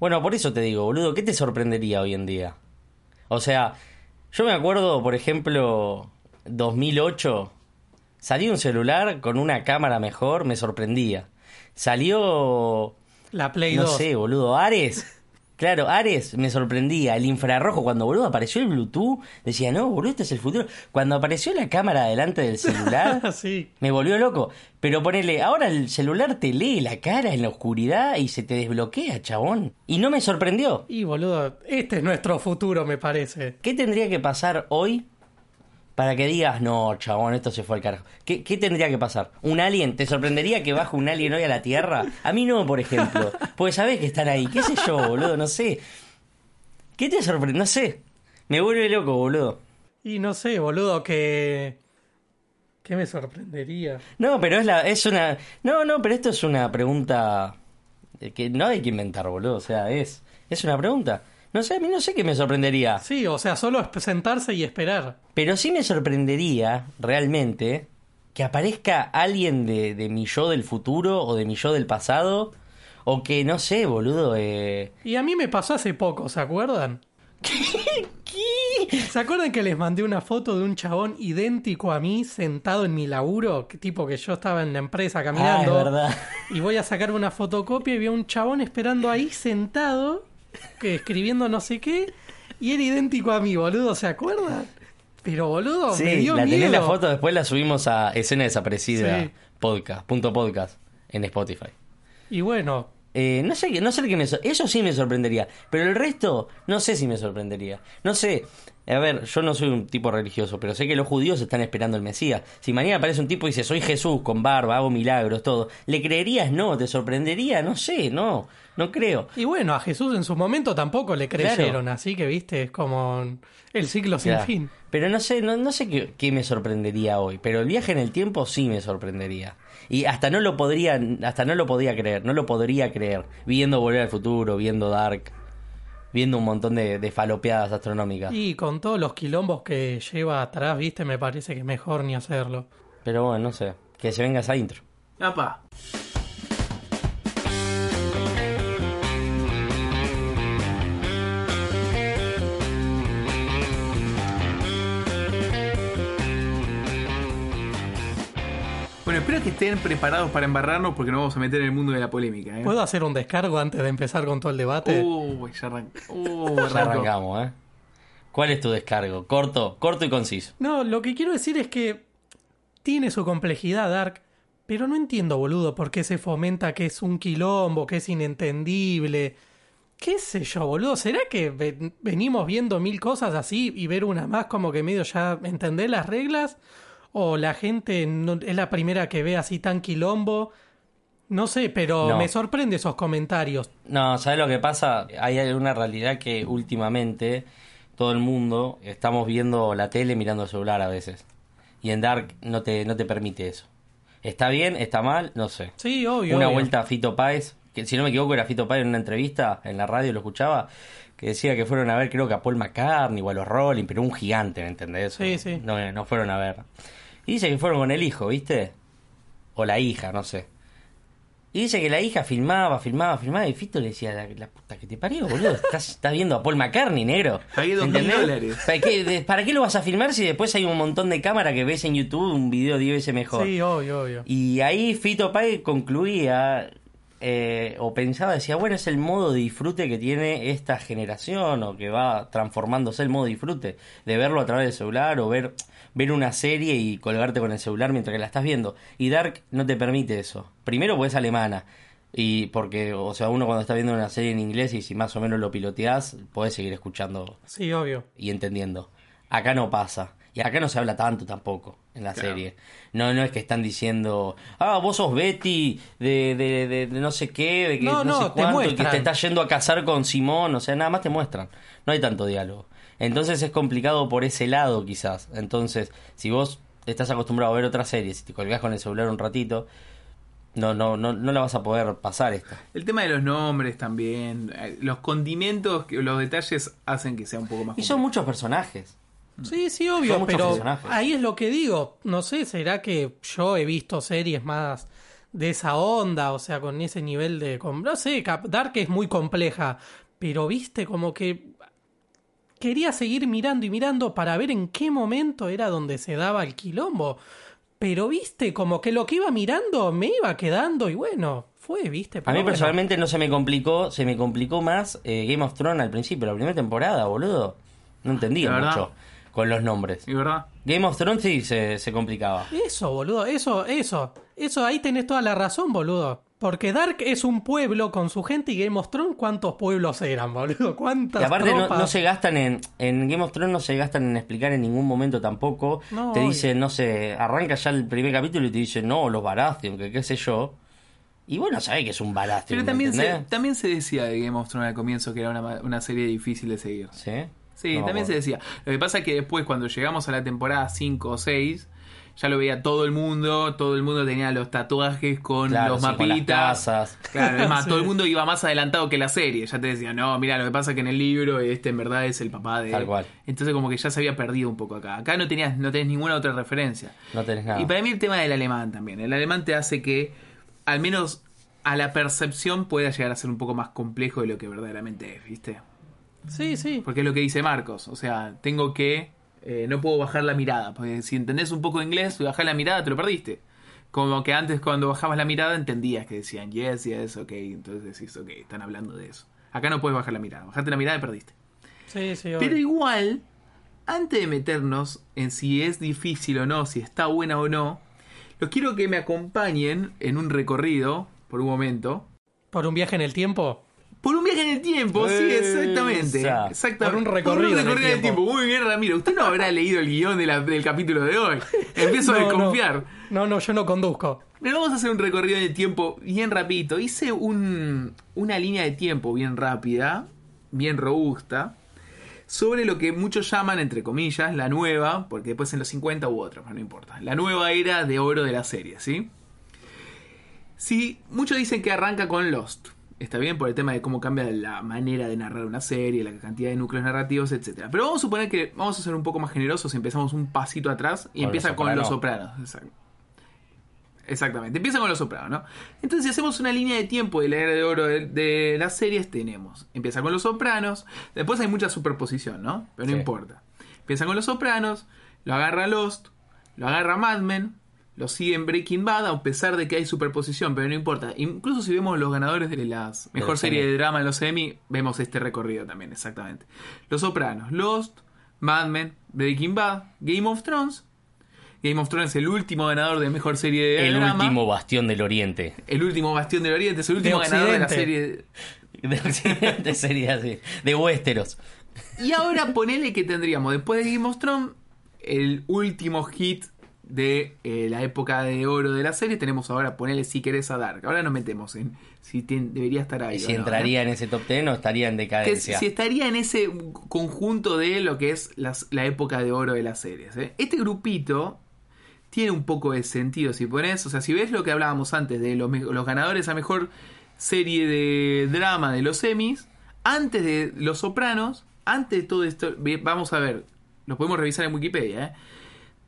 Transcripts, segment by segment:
Bueno, por eso te digo, boludo, ¿qué te sorprendería hoy en día? O sea, yo me acuerdo, por ejemplo, 2008, salió un celular con una cámara mejor, me sorprendía. Salió, La Play no 2. sé, boludo, Ares. Claro, Ares me sorprendía. El infrarrojo, cuando boludo apareció el Bluetooth, decía, no, boludo, este es el futuro. Cuando apareció la cámara delante del celular, sí. me volvió loco. Pero ponele, ahora el celular te lee la cara en la oscuridad y se te desbloquea, chabón. Y no me sorprendió. Y boludo, este es nuestro futuro, me parece. ¿Qué tendría que pasar hoy para que digas, no, chabón, esto se fue al carajo? ¿Qué, qué tendría que pasar? ¿Un alien? ¿Te sorprendería que baje un alien hoy a la Tierra? A mí no, por ejemplo. Porque sabés que están ahí. ¿Qué sé yo, boludo? No sé. ¿Qué te sorprende? No sé. Me vuelve loco, boludo. Y no sé, boludo, que... ¿Qué me sorprendería? No, pero es, la, es una... No, no, pero esto es una pregunta que no hay que inventar, boludo. O sea, es, es una pregunta. No sé, a mí no sé qué me sorprendería. Sí, o sea, solo es sentarse y esperar. Pero sí me sorprendería, realmente, que aparezca alguien de, de mi yo del futuro o de mi yo del pasado. O que, no sé, boludo, eh... Y a mí me pasó hace poco, ¿se acuerdan? ¿Qué? ¿Se acuerdan que les mandé una foto de un chabón idéntico a mí sentado en mi laburo? Que tipo que yo estaba en la empresa Ah, es caminando. verdad. y voy a sacar una fotocopia y vi a un chabón esperando ahí sentado, que escribiendo no sé qué, y era idéntico a mí, boludo, ¿se acuerdan? Pero boludo, me Sí, dio la miedo. tenés la foto, después la subimos a Escena Desaparecida Sí. podcast, punto podcast, en Spotify. Y bueno, Eh, no sé, qué- no sé qué me eso sí me sorprendería, pero el resto no sé si me sorprendería. No sé, a ver, yo no soy un tipo religioso, pero sé que los judíos están esperando el Mesías. Si mañana aparece un tipo y dice, soy Jesús con barba, hago milagros, todo, ¿le creerías? No, ¿te sorprendería? No sé, no, no creo. y bueno, a Jesús en su momento tampoco le creyeron, Claro. así que viste, es como el ciclo sin fin. Pero no sé, no, no sé qué, qué me sorprendería hoy, pero el viaje en el tiempo sí me sorprendería. Y hasta no lo podría, hasta no lo podía creer, no lo podría creer, viendo Volver al Futuro, viendo Dark, viendo un montón de, de falopeadas astronómicas. Y con todos los quilombos que lleva atrás, viste, me parece que mejor ni hacerlo. Pero bueno, no sé, que se venga esa intro. Apa. Espero que estén preparados para embarrarnos porque nos vamos a meter en el mundo de la polémica. ¿eh? ¿Puedo hacer un descargo antes de empezar con todo el debate? Uy, ya arrancó. Uh, Ya arrancamos, ¿eh? ¿Cuál es tu descargo? Corto, corto y conciso. No, lo que quiero decir es que tiene su complejidad Dark, pero no entiendo, boludo, por qué se fomenta que es un quilombo, que es inentendible. ¿Qué sé yo, boludo? ¿Será que ven- venimos viendo mil cosas así y ver una más como que medio ya entender las reglas? ¿O la gente no- es la primera que ve así tan quilombo? No sé, pero No. me sorprende esos comentarios. No, ¿sabes lo que pasa? Hay una realidad que últimamente todo el mundo estamos viendo la tele mirando el celular a veces. Y en Dark no te, no te permite eso. ¿Está bien? ¿Está mal? No sé. Sí, obvio. una obvio. vuelta a Fito Páez, que si no me equivoco era Fito Páez en una entrevista en la radio, lo escuchaba, que decía que fueron a ver creo que a Paul McCartney o a los Rolling, pero un gigante, ¿me entendés? Sí, sí. No, no fueron a ver. Y dice que fueron con el hijo, ¿viste? O la hija, no sé. Y dice que la hija filmaba, filmaba, filmaba y Fito le decía, la, la puta que te parió, boludo, estás, estás viendo a Paul McCartney, negro. Pagué dos mil dólares. ¿Para qué, de- ¿Para qué lo vas a filmar si después hay un montón de cámara que ves en YouTube un video 10 veces mejor? Sí, obvio, obvio. Y ahí Fito Páez concluía eh, o pensaba, decía, bueno, es el modo de disfrute que tiene esta generación o que va transformándose el modo de disfrute de verlo a través del celular o ver, ver una serie y colgarte con el celular mientras que la estás viendo. Y Dark no te permite eso. Primero porque es alemana. Y porque, o sea, uno cuando está viendo una serie en inglés y si más o menos lo piloteás, podés seguir escuchando Sí, obvio. y entendiendo. Acá no pasa. Y acá no se habla tanto tampoco en la Claro. serie. No, no es que están diciendo, ah, vos sos Betty de, de, de- de no sé qué, de que No, no, no, sé te cuánto, y que te estás yendo a casar con Simón, o sea, nada más te muestran. No hay tanto diálogo. Entonces es complicado por ese lado quizás. Entonces, si vos estás acostumbrado a ver otras series y te colgás con el celular un ratito, no, no, no, no la vas a poder pasar esta. El tema de los nombres también, eh, los condimentos, los detalles hacen que sea un poco más Y son muchos personajes. Sí, sí, Son obvio, pero personajes. ahí es lo que digo. No sé, será que yo he visto series más de esa onda, o sea, con ese nivel de... no sé, Dark es muy compleja, pero viste como que quería seguir mirando y mirando para ver en qué momento era donde se daba el quilombo. Pero viste, como que lo que iba mirando me iba quedando y bueno, fue, viste. A mí bueno. personalmente no se me complicó, se me complicó más eh, Game of Thrones al principio, la primera temporada, boludo. No entendía mucho con los nombres. ¿Y verdad? Game of Thrones sí se, se complicaba. Eso, boludo, eso, eso. Eso, ahí tenés toda la razón, boludo. Porque Dark es un pueblo con su gente y Game of Thrones, ¿cuántos pueblos eran, boludo? ¿Cuántas Y aparte no, tropas? no se gastan en, en Game of Thrones no se gastan en explicar en ningún momento tampoco. No, te obvio. dicen, no sé, arranca ya el primer capítulo y te dicen, no, los Baratheon, que qué sé yo. Y bueno, sabés que es un Baratheon, Pero ¿me también se, entendés? también se decía de Game of Thrones al comienzo que era una, una serie difícil de seguir. ¿Sí? Sí, No me también se acuerdo. decía. Lo que pasa es que después, cuando llegamos a la temporada 5 o 6, ya lo veía todo el mundo. Todo el mundo tenía los tatuajes con Claro, los sí, con las mapitas. casas. Claro, es más, Sí. todo el mundo iba más adelantado que la serie. Ya te decía, no, mira, lo que pasa es que en el libro este en verdad es el papá de. Tal cual. Entonces, como que ya se había perdido un poco acá. Acá no tenías, no tenés ninguna otra referencia. No tenés nada. Y para mí el tema del alemán también. El alemán te hace que, al menos a la percepción, pueda llegar a ser un poco más complejo de lo que verdaderamente es, ¿viste? Sí, sí. Porque es lo que dice Marcos. O sea, tengo que. Eh, no puedo bajar la mirada. Porque si entendés un poco de inglés y bajás la mirada, te lo perdiste. Como que antes, cuando bajabas la mirada, entendías que decían yes, yes, ok. Entonces decís, ok, están hablando de eso. Acá no puedes bajar la mirada. Bajaste la mirada y perdiste. Sí, sí, Pero igual, antes de meternos en si es difícil o no, si está buena o no, los quiero que me acompañen en un recorrido, por un momento. Por un viaje en el tiempo. Por un viaje en el tiempo, sí, exactamente. Esa. exactamente. Por un recorrido en el en el tiempo. tiempo. Muy bien, Ramiro. Usted no habrá leído el guion de la- del capítulo de hoy. Empiezo a desconfiar. No, no, yo no conduzco. Pero vamos a hacer un recorrido en el tiempo bien rapidito. Hice un, una línea de tiempo bien rápida, bien robusta, sobre lo que muchos llaman, entre comillas, la nueva, porque después en los 50 hubo pero no importa. La nueva era de oro de la serie, ¿sí? Sí, muchos dicen que arranca con Lost. Está bien por el tema de cómo cambia la manera de narrar una serie, la cantidad de núcleos narrativos, etc. Pero vamos a suponer que vamos a ser un poco más generosos y empezamos un pasito atrás y Con empieza Los con Los Soprano. Sopranos. Exacto. Exactamente, empieza con Los Sopranos, ¿no? Entonces, si hacemos una línea de tiempo de la era de oro de, de las series, tenemos. Empieza con Los Sopranos, después hay mucha superposición, ¿no? Pero no Sí. importa. Empieza con Los Sopranos, lo agarra Lost, lo agarra Mad Men, lo sigue en Breaking Bad, a pesar de que hay superposición, pero no importa. Incluso si vemos los ganadores de las mejor serie de drama de los Emmy, vemos este recorrido también, exactamente. Los Sopranos, Lost, Mad Men, Breaking Bad, Game of Thrones. Game of Thrones es el último ganador de mejor serie de El drama. último bastión del oriente. El último bastión del Oriente, es el último ganador de la serie. De occidente sería así. De Westeros. Y ahora ponele que tendríamos, después de Game of Thrones, el último hit de eh, la época de oro de la serie. Tenemos ahora, ponele si querés a Dark. Ahora nos metemos en si tien- debería estar ahí. Y si no, entraría en ese top 10 o estaría en decadencia. si estaría en ese conjunto de lo que es las- la época de oro de las series. ¿eh? Este grupito tiene un poco de sentido si pones, o sea, si ves lo que hablábamos antes de los, ganadores a mejor serie de drama de los semis, antes de Los Sopranos, antes de todo esto, vamos a ver, lo podemos revisar en Wikipedia, ¿eh?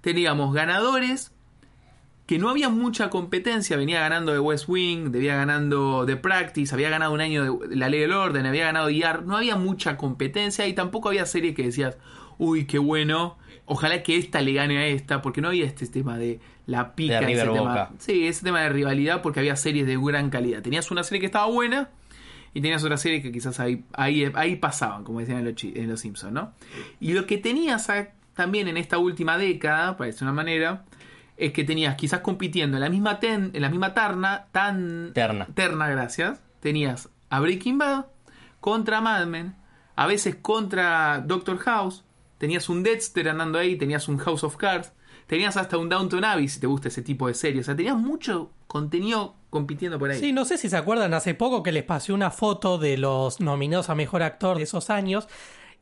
Teníamos ganadores que no había mucha competencia, venía ganando de West Wing, debía ganando de Practice, había ganado un año de La Ley del Orden, había ganado IAR, no había mucha competencia y tampoco había series que decías, uy, qué bueno, ojalá que esta le gane a esta, porque no había este tema de la pica, De ese tema, sí, ese tema de rivalidad, porque había series de gran calidad. Tenías una serie que estaba buena y tenías otra serie que quizás ahí, ahí, ahí pasaban, como decían en los, en los Simpsons, ¿no? Y lo que tenías a- también en esta última década, para decir una manera, es que tenías quizás compitiendo en la misma ten- en la misma terna, tan Terna. terna, gracias. Tenías a Breaking Bad contra Mad Men, a veces contra Doctor House, tenías un Dexter andando ahí, tenías un House of Cards, tenías hasta un Downton Abbey si te gusta ese tipo de series, o sea, tenías mucho contenido compitiendo por ahí. Sí, no sé si se acuerdan hace poco que les pasé una foto de los nominados a mejor actor de esos años.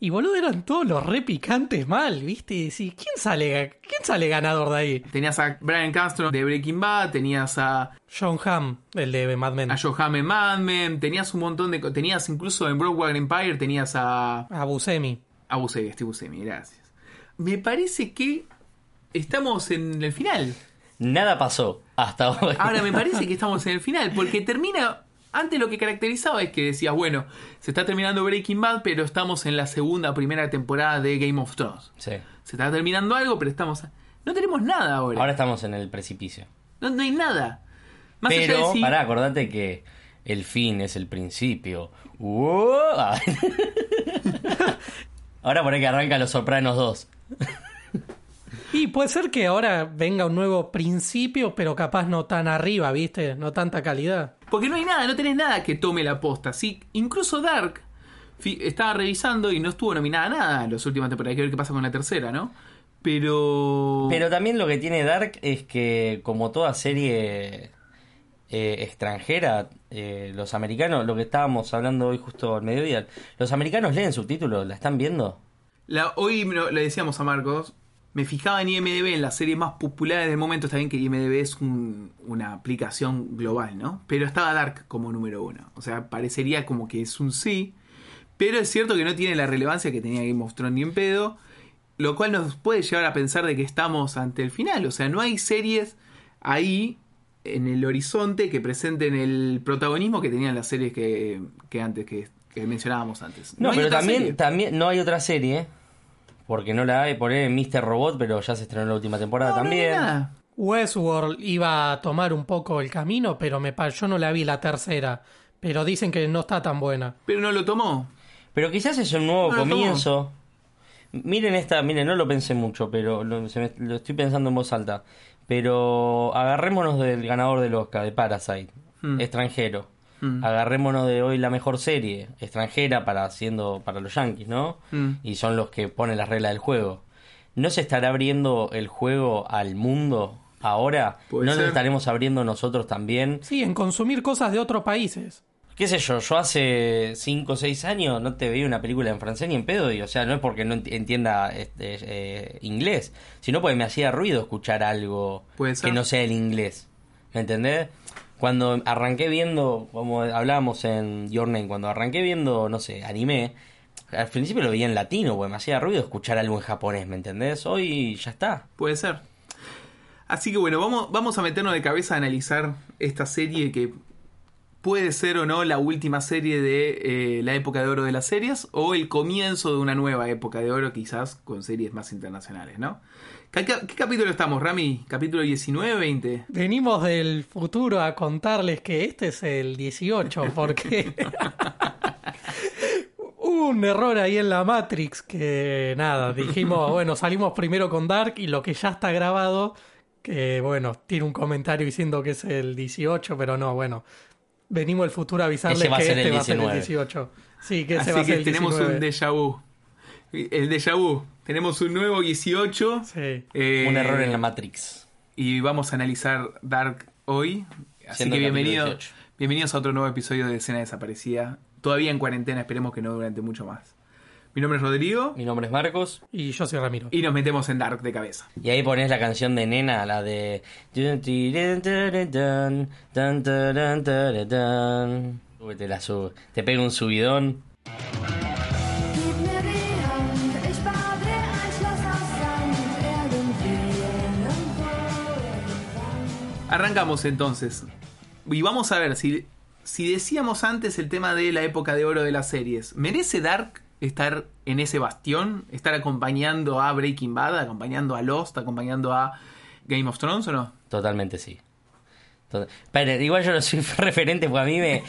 Y boludo, eran todos los re picantes mal, ¿viste? Y decís, ¿quién sale, ¿quién sale ganador de ahí? Tenías a Brian Castro de Breaking Bad, tenías a, John Hamm, el de Mad Men. a Johan en Mad Men, tenías un montón de... Tenías incluso en Broadway Empire, tenías a... A Buscemi. A Buscemi, Steve Buscemi, gracias. Me parece que estamos en el final. nada pasó hasta hoy. Ahora me parece que estamos en el final, porque termina. Antes lo que caracterizaba es que decías, bueno, se está terminando Breaking Bad, pero estamos en la segunda o primera temporada de Game of Thrones. Sí. Se está terminando algo, pero estamos. No tenemos nada ahora. Ahora estamos en el precipicio. No, no hay nada. Más allá de Pero, si- pará, acordate que el fin es el principio. Ahora por ahí que arranca Los Sopranos 2. Y puede ser que ahora venga un nuevo principio, pero capaz no tan arriba, ¿viste? No tanta calidad. Porque no hay nada, no tenés nada que tome la posta. Sí, incluso Dark estaba revisando y no estuvo nominada a nada en las últimas temporadas. Hay que ver qué pasa con la tercera, ¿no? Pero. Pero también lo que tiene Dark es que, como toda serie eh, extranjera, eh, los americanos, lo que estábamos hablando hoy justo al mediodía, los americanos leen subtítulos, ¿la están viendo? La, hoy lo- le decíamos a Marcos, me fijaba en IMDB, en las series más populares del momento, está bien que IMDB es un- una aplicación global, ¿no? Pero estaba Dark como número uno. O sea, parecería como que es un sí, pero es cierto que no tiene la relevancia que tenía Game of Thrones ni en pedo, lo cual nos puede llevar a pensar de que estamos ante el final. O sea, no hay series ahí en el horizonte que presenten el protagonismo que tenían las series que, que antes, que, que mencionábamos antes. No, pero también, serie. también no hay otra serie, porque no la hay, por ahí Mr. Robot, pero ya se estrenó la última temporada No, también. Westworld iba a tomar un poco el camino, pero me pa- yo no la vi la tercera. Pero dicen que no está tan buena. Pero no lo tomó. Pero quizás es un nuevo no. comienzo. Miren esta, miren, no lo pensé mucho, pero lo, se me- lo estoy pensando en voz alta. Pero agarrémonos del ganador del Oscar, de Parasite, Hmm. extranjero. Mm. Agarrémonos de hoy la mejor serie, extranjera para haciendo para los Yankees, ¿no? Mm. Y son los que ponen las reglas del juego. ¿No se estará abriendo el juego al mundo ahora? Puede ¿No nos estaremos abriendo nosotros también? Sí, en consumir cosas de otros países. qué sé yo, yo hace 5 o 6 años no te veía una película en francés ni en pedo, y, o sea, no es porque no ent- entienda este, eh, inglés, sino porque me hacía ruido escuchar algo que no sea el inglés, ¿me entendés? Cuando arranqué viendo, como hablábamos en Your cuando arranqué viendo, no sé, anime, al principio lo veía en latino, porque me hacía ruido escuchar algo en japonés, ¿me entendés? Hoy ya está. Puede ser. Así que bueno, vamos, vamos a meternos de cabeza a analizar esta serie que puede ser o no la última serie de eh, la época de oro de las series o el comienzo de una nueva época de oro quizás con series más internacionales, ¿no? ¿Qué, capítulo estamos, Rami? ¿Capítulo 19, 20? Venimos del futuro a contarles que este es el 18, porque hubo un error ahí en la Matrix que nada, dijimos, bueno, salimos primero con Dark y lo que ya está grabado, que bueno, tiene un comentario diciendo que es el 18, pero no, bueno, venimos del futuro a avisarles que este va a ser el 19. 18. Sí, que ese Así va a ser que el tenemos 19. un déjà vu. El déjà vu. Tenemos un nuevo 18. Sí. eh, Un error en la Matrix. Y vamos a analizar Dark hoy. Así Siendo que bienvenido, 18. bienvenidos a otro nuevo episodio de Escena Desaparecida. Todavía en cuarentena, esperemos que no durante mucho más. Mi nombre es Rodrigo Mi nombre es Marcos. Y yo soy Ramiro. y nos metemos en Dark de cabeza. Y ahí pones la canción de Nena, la de... Te la subo. Te pega un subidón. Arrancamos entonces. Y vamos a ver si, si decíamos antes el tema de la época de oro de las series. ¿Merece Dark estar en ese bastión? ¿Estar acompañando a Breaking Bad, acompañando a Lost, acompañando a Game of Thrones o no? Totalmente sí. Pero igual yo no soy referente porque a mí me...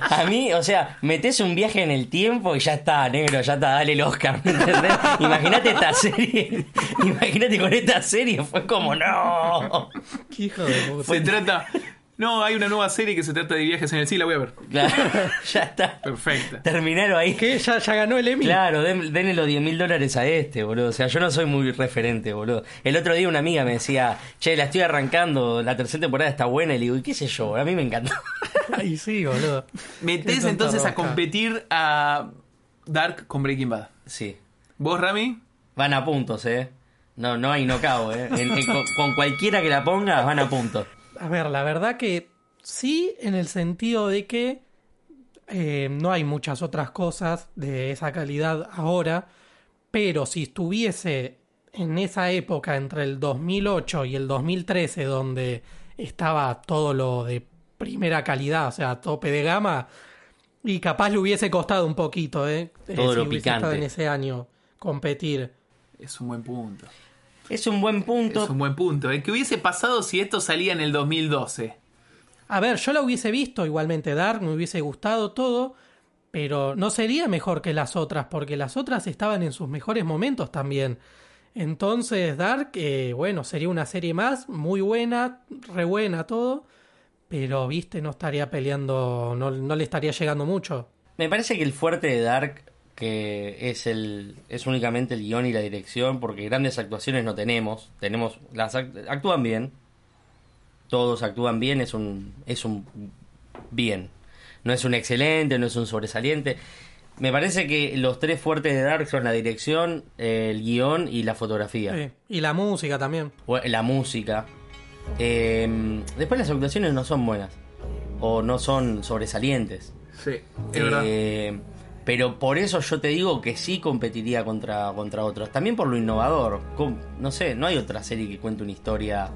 a mí, o sea, metes un viaje en el tiempo y ya está, negro, ya está, dale el Oscar, ¿me entendés? Imagínate esta serie, imagínate con esta serie, fue como, no. Qué hijo de puta. Se trata... No, hay una nueva serie que se trata de viajes en el sí, la voy a ver. Claro, ya está. Perfecta. Terminaron ahí. ¿Qué? ¿Ya, ya ganó el Emmy? Claro, den- denle los 10 mil dólares a este, boludo. O sea, yo no soy muy referente, boludo. El otro día una amiga me decía, che, la estoy arrancando, la tercera temporada está buena. Y le digo, ¿y qué sé yo? A mí me encantó. Ay, sí, boludo. Metés entonces a competir a Dark con Breaking Bad. Sí. ¿Vos, Rami? Van a puntos, ¿eh? No, no hay nocao, ¿eh? En- en- con, con cualquiera que la ponga, van a puntos. A ver, la verdad que sí, en el sentido de que eh, no hay muchas otras cosas de esa calidad ahora, pero si estuviese en esa época, entre el 2008 y el 2013, donde estaba todo lo de primera calidad, o sea, tope de gama, y capaz le hubiese costado un poquito, ¿eh? Eh, Todo lo si hubiese picante. estado en ese año competir. Es un buen punto. Es un buen punto. Es un buen punto. ¿eh? ¿Qué hubiese pasado si esto salía en el 2012? A ver, yo la hubiese visto igualmente Dark, me hubiese gustado todo, pero no sería mejor que las otras, porque las otras estaban en sus mejores momentos también. Entonces, Dark, eh, bueno, sería una serie más, muy buena, re buena todo, pero, viste, no estaría peleando, no, no le estaría llegando mucho. Me parece que el fuerte de Dark que es el es únicamente el guion y la dirección porque grandes actuaciones no tenemos tenemos las act- actúan bien todos actúan bien es un es un bien no es un excelente no es un sobresaliente me parece que los tres fuertes de Dark son la dirección el guion y la fotografía Sí, Y la música también. o la música. Eh, después las actuaciones no son buenas o no son sobresalientes. Sí, es verdad. Pero por eso yo te digo que sí competiría contra, contra otros. También por lo innovador. No sé, no hay otra serie que cuente una historia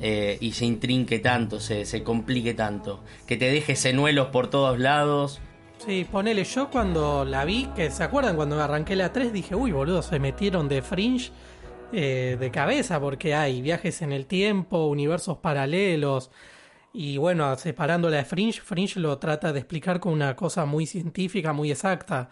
eh, y se intrinque tanto, se, se complique tanto. Que te deje senuelos por todos lados. Sí, ponele, yo cuando la vi, que se acuerdan cuando arranqué la 3, dije, uy, boludo, se metieron de fringe eh, de cabeza porque hay viajes en el tiempo, universos paralelos. Y bueno, separándola de Fringe, Fringe lo trata de explicar con una cosa muy científica, muy exacta.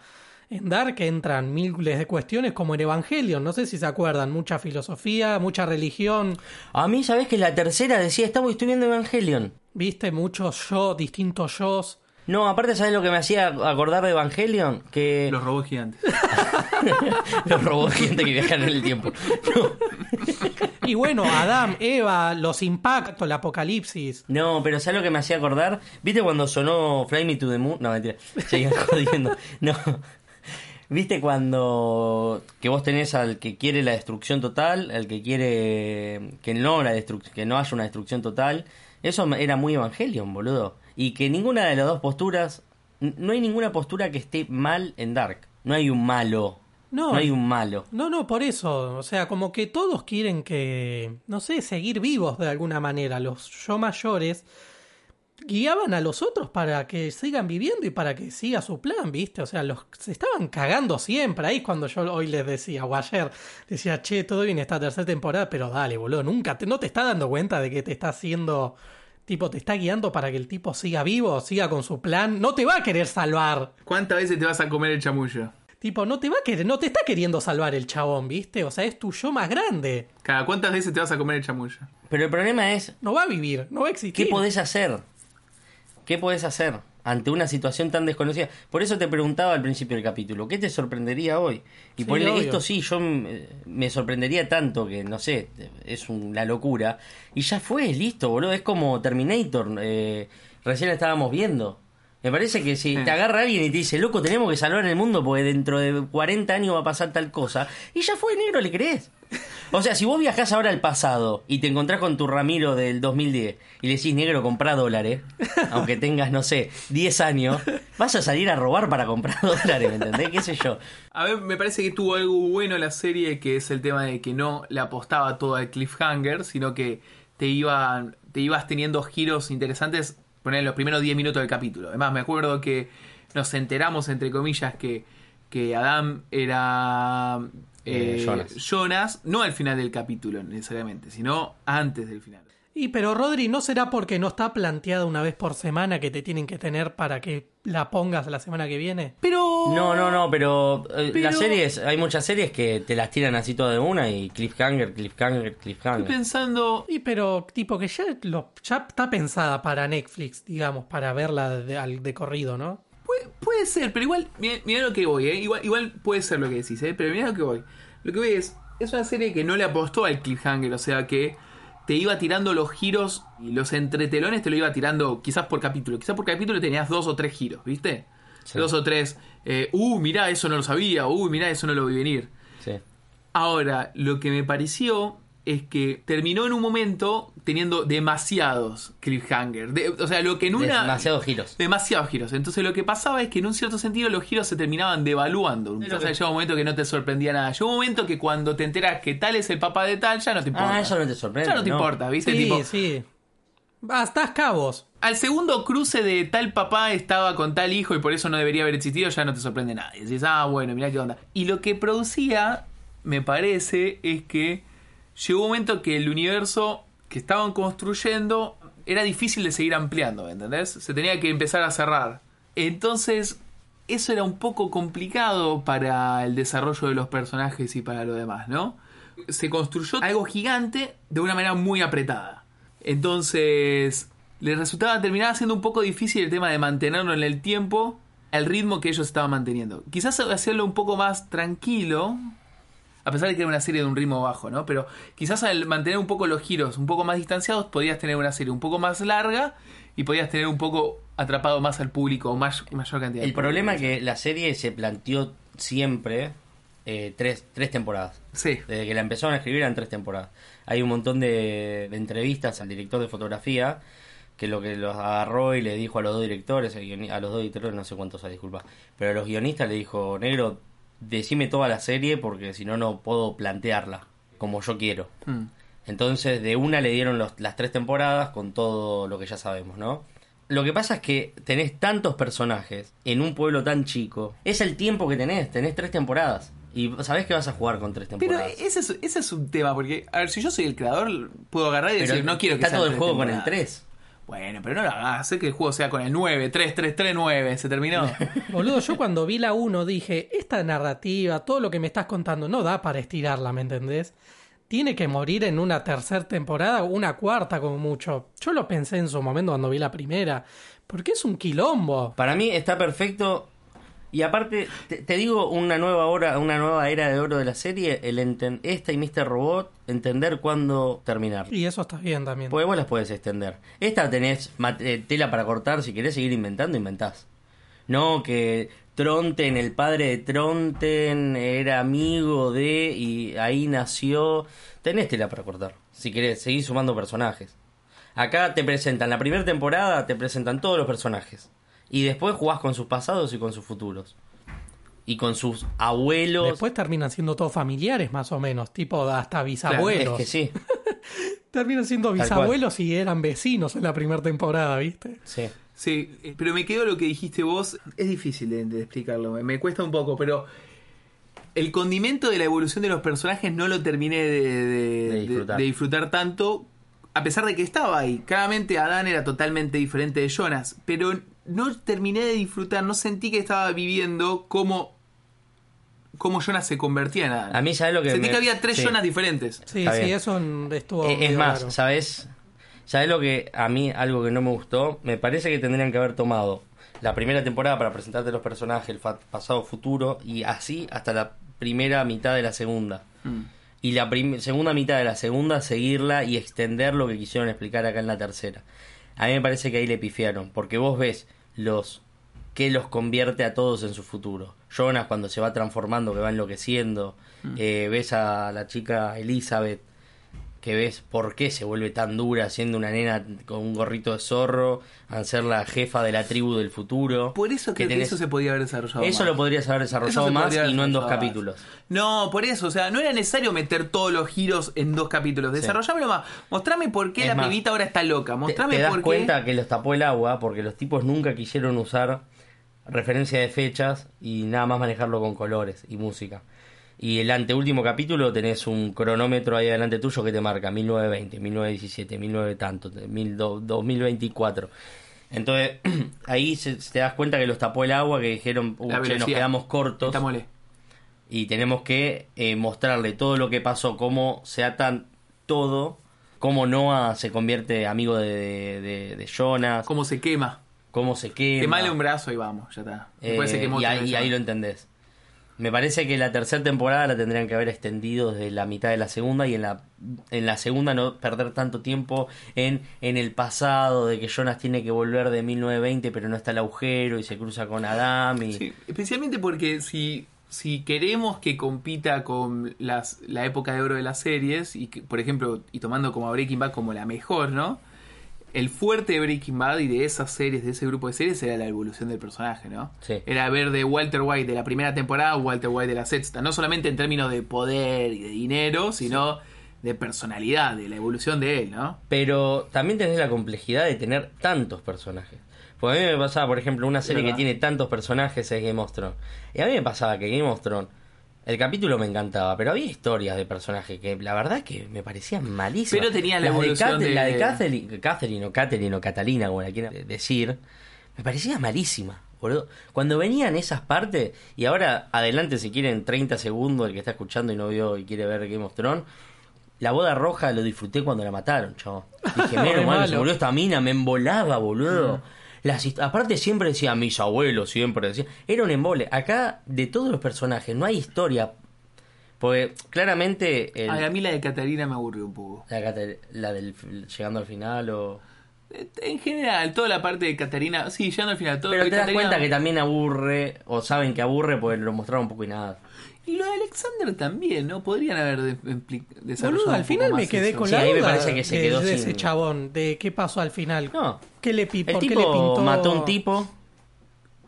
En Dark entran miles de cuestiones como en Evangelion, no sé si se acuerdan, mucha filosofía, mucha religión, A mí, ¿sabés que la tercera decía, estamos estoy viendo Evangelion? viste, muchos yo, distintos yo's. No, aparte, ¿sabés lo que me hacía acordar de Evangelion? Que Los robots gigantes. los robots gente que viajan en el tiempo. No. Y bueno, Adam, Eva, los impactos, el apocalipsis. No, pero ¿sabes lo que me hacía acordar? ¿Viste cuando sonó Fly Me to the Moon? No, mentira. Seguían jodiendo. No. ¿Viste cuando que vos tenés al que quiere la destrucción total, al que quiere que no la que no haya una destrucción total? Eso era muy Evangelion, boludo. Y que ninguna de las dos posturas no hay ninguna postura que esté mal en Dark. No hay un malo. No. No hay un malo. No, no, por eso. O sea, como que todos quieren que, no sé, seguir vivos de alguna manera. Los yo mayores guiaban a los otros para que sigan viviendo y para que siga su plan, ¿viste? O sea, los se estaban cagando siempre. Ahí es cuando yo hoy les decía, o ayer, decía, che, todo bien esta tercera temporada, pero dale, boludo, nunca, te, no te está dando cuenta de que te está haciendo, tipo, te está guiando para que el tipo siga vivo, siga con su plan. No te va a querer salvar. ¿Cuántas veces te vas a comer el chamullo? Tipo, no te va a querer, no te está queriendo salvar el chabón, ¿viste? O sea, es tu yo más grande. Cada cuántas veces te vas a comer el chamullo. Pero el problema es No va a vivir, no va a existir. ¿Qué podés hacer? ¿Qué podés hacer ante una situación tan desconocida? Por eso te preguntaba al principio del capítulo, ¿qué te sorprendería hoy? Y Sí, obvio. esto sí, yo mm, me sorprendería tanto que, no sé, es una locura. Y ya fue, listo, boludo, es como Terminator, eh, recién la estábamos viendo. Me parece que si Sí. te agarra alguien y te dice, loco, tenemos que salvar el mundo porque dentro de 40 años va a pasar tal cosa, y ya fue, negro, ¿le crees? O sea, si vos viajás ahora al pasado y te encontrás con tu Ramiro del 2010 y le decís, negro, comprá dólares, aunque tengas, no sé, 10 años, vas a salir a robar para comprar dólares, ¿me entendés? ¿Qué sé yo? A ver, me parece que tuvo algo bueno la serie, que es el tema de que no le apostaba todo al cliffhanger, sino que te, iban, te ibas teniendo giros interesantes poner los primeros 10 minutos del capítulo. Además, me acuerdo que nos enteramos, entre comillas, que, que Adam era Eh, eh, Jonas. Jonas, no al final del capítulo necesariamente, sino antes del final. Y pero Rodri, ¿no será porque no está planteada una vez por semana que te tienen que tener para que la pongas la semana que viene? Pero... No, no, no, pero, eh, Pero- las series, hay muchas series que te las tiran así todas de una y cliffhanger, cliffhanger, Estoy cliffhanger. pensando... Y pero tipo que ya, lo, ya está pensada para Netflix, digamos, para verla de, al- de corrido, ¿no? Puede, puede ser, pero igual, mira, mira lo que voy, ¿eh? Igual, igual puede ser lo que decís, ¿eh? Pero mira lo que voy. Lo que voy es, es una serie que no le apostó al cliffhanger, o sea que te iba tirando los giros y los entretelones te lo iba tirando quizás por capítulo. Quizás por capítulo tenías dos o tres giros, ¿viste? Sí. Dos o tres, eh, uh, mirá, eso no lo sabía, uh, mirá, eso no lo vi venir. Sí. Ahora, lo que me pareció es que terminó en un momento teniendo demasiados cliffhanger. De- o sea, lo que en una... Demasiados giros. Demasiados giros. Entonces lo que pasaba es que en un cierto sentido los giros se terminaban devaluando. O sea, llega un momento que no te sorprendía nada. Llega un momento que cuando te enteras que tal es el papá de tal, ya no te importa. Ah, eso no te sorprende. Ya no te ¿no? importa, ¿viste? Sí, Tipo, sí. Hasta cabos. al segundo cruce de tal papá estaba con tal hijo y por eso no debería haber existido, ya no te sorprende nada. Y decís, ah, bueno, mirá qué onda. Y lo que producía, me parece, es que llegó un momento que el universo que estaban construyendo era difícil de seguir ampliando, ¿me entendés? Se tenía que empezar a cerrar. Entonces, eso era un poco complicado para el desarrollo de los personajes y para lo demás, ¿no? Se construyó algo gigante de una manera muy apretada. Entonces, le resultaba, terminaba siendo un poco difícil el tema de mantenerlo en el tiempo al ritmo que ellos estaban manteniendo. Quizás hacerlo un poco más tranquilo, a pesar de que era una serie de un ritmo bajo, ¿no? Pero quizás al mantener un poco los giros un poco más distanciados, podías tener una serie un poco más larga y podías tener un poco atrapado más al público, o más, mayor cantidad de El problema es que la serie se planteó siempre eh, tres, tres temporadas. Sí. Desde que la empezaron a escribir eran tres temporadas. Hay un montón de, de entrevistas al director de fotografía que lo que los agarró y le dijo a los dos directores, a los dos directores no sé cuántos hay, disculpa, pero a los guionistas le dijo, negro, decime toda la serie porque si no, no puedo plantearla como yo quiero. Mm. Entonces de una le dieron los- las tres temporadas con todo lo que ya sabemos, ¿no? Lo que pasa es que tenés tantos personajes en un pueblo tan chico. Es el tiempo que tenés, tenés tres temporadas. Y sabés que vas a jugar con tres Pero temporadas. ese es, ese es un tema, porque, a ver, si yo soy el creador, puedo agarrar y Pero decir, no quiero que está todo el tres juego con el. 3. Bueno, pero no lo hagas, hacer que el juego sea con el 9, 3, 3, 3, 9, se terminó. Boludo, yo cuando vi la 1 dije, esta narrativa, todo lo que me estás contando, no da para estirarla, ¿me entendés? Tiene que morir en una tercera temporada, una cuarta como mucho. Yo lo pensé en su momento cuando vi la primera, porque es un quilombo. Para mí está perfecto. Y aparte, te, te digo una nueva hora, una nueva era de oro de la serie, el enten- esta y Mr. Robot, entender cuándo terminar. Y eso está bien también. Porque vos las podés extender. Esta tenés eh, tela para cortar, si querés seguir inventando, inventás. No que Tronten, el padre de Tronten, era amigo de y ahí nació. Tenés tela para cortar, si querés seguir sumando personajes. Acá te presentan, la primera temporada te presentan todos los personajes. Y después jugás con sus pasados y con sus futuros. Y con sus abuelos. Después terminan siendo todos familiares más o menos, tipo hasta es bisabuelos. que sí, Terminan siendo bisabuelos y eran vecinos en la primera temporada, ¿viste? sí. Sí, pero me quedo lo que dijiste vos. Es difícil de, de explicarlo, me, me cuesta un poco, pero el condimento de la evolución de los personajes no lo terminé de, de- De de- disfrutar. de disfrutar tanto, a pesar de que estaba ahí. Claramente Adán era totalmente diferente de Jonas, pero no terminé de disfrutar, no sentí que estaba viviendo cómo, cómo Jonas se convertía en Adán. A mí, ¿sabes lo que Sentí me- que había tres sí. Jonas diferentes. Sí, Está sí, bien. eso estuvo. Eh, es más, raro. ¿sabes? ¿Sabes lo que a mí, algo que no me gustó? Me parece que tendrían que haber tomado la primera temporada para presentarte los personajes, el fa- pasado, futuro, y así hasta la primera mitad de la segunda. Mm. Y la segunda mitad de la segunda seguirla y extender lo que quisieron explicar acá en la tercera. A mí me parece que ahí le pifiaron, porque vos ves los que los convierte a todos en su futuro. Jonas cuando se va transformando, que va enloqueciendo, eh, ves a la chica Elizabeth, que ves por qué se vuelve tan dura siendo una nena con un gorrito de zorro, a ser la jefa de la tribu del futuro. Por eso que, tenés- eso se podía haber desarrollado. Eso más. lo podrías haber desarrollado más y no en dos capítulos. No, por eso, o sea, no era necesario meter todos los giros en dos capítulos. Desarrollámelo más. Mostrame por qué Es la más, pibita ahora está loca. Te, Mostrame te das por qué. cuenta que los tapó el agua porque los tipos nunca quisieron usar referencia de fechas y nada más manejarlo con colores y música. Y el anteúltimo capítulo tenés un cronómetro ahí adelante tuyo que te marca 1920, 1917, 19 tanto, 1000 do- 2024. Entonces ahí se, te das cuenta que los tapó el agua, que dijeron, "Uh, che, nos quedamos cortos Estámosle. y tenemos que eh, mostrarle todo lo que pasó, cómo se atan todo, cómo Noah se convierte amigo de, de, de Jonas, Cómo se quema. cómo se quema. Quemale un brazo y vamos, ya está. Después Eh, se quemó y, otra ahí, vez. y ahí lo entendés. Me parece que la tercera temporada la tendrían que haber extendido desde la mitad de la segunda y en la, en la segunda no perder tanto tiempo en, en el pasado de que Jonas tiene que volver de 1920 pero no está el agujero y se cruza con Adam y... Sí, especialmente porque si, si queremos que compita con las, la época de oro de las series, y que, por ejemplo, y tomando como a Breaking Bad como la mejor, ¿no? El fuerte de Breaking Bad y de esas series, de ese grupo de series, era la evolución del personaje, ¿no? Sí. Era ver de Walter White de la primera temporada a Walter White de la sexta. No solamente en términos de poder y de dinero, sino de personalidad, de la evolución de él, ¿no? Pero también tenés la complejidad de tener tantos personajes. Porque a mí me pasaba, por ejemplo, una serie que tiene tantos personajes es Game of Thrones. Y a mí me pasaba que Game of Thrones, el capítulo me encantaba, pero había historias de personajes que la verdad que me parecían malísimas. Pero tenía la de evolución de- La de Catherine, Catherine o Catherine o Catalina, como la quieran decir, me parecía malísima. boludo. Cuando venían esas partes, y ahora adelante si quieren 30 segundos, el que está escuchando y no vio y quiere ver Game of Thrones, la boda roja lo disfruté cuando la mataron, chavo. Dije, menos mal se murió esta mina, me embolaba, boludo. Las, aparte siempre decía, mis abuelos siempre decían, era un embole. Acá, de todos los personajes, no hay historia. Porque claramente el- Ay, a mí la de Catarina me aburrió un poco. la, cate- la del llegando al final o... En general, toda la parte de Catarina, sí, llegando al final, todo Pero te de das cuenta que también aburre, o saben que aburre porque lo mostraron un poco y nada. Y lo de Alexander también, ¿no? Podrían haber de- desarrollado Boludo, al final me quedé eso. con Sí, la ahí me duda parece que se de, quedó de sin- ese chabón, de qué pasó al final. No. ¿Qué le, pi- El ¿Por qué tipo le pintó? mató a un tipo,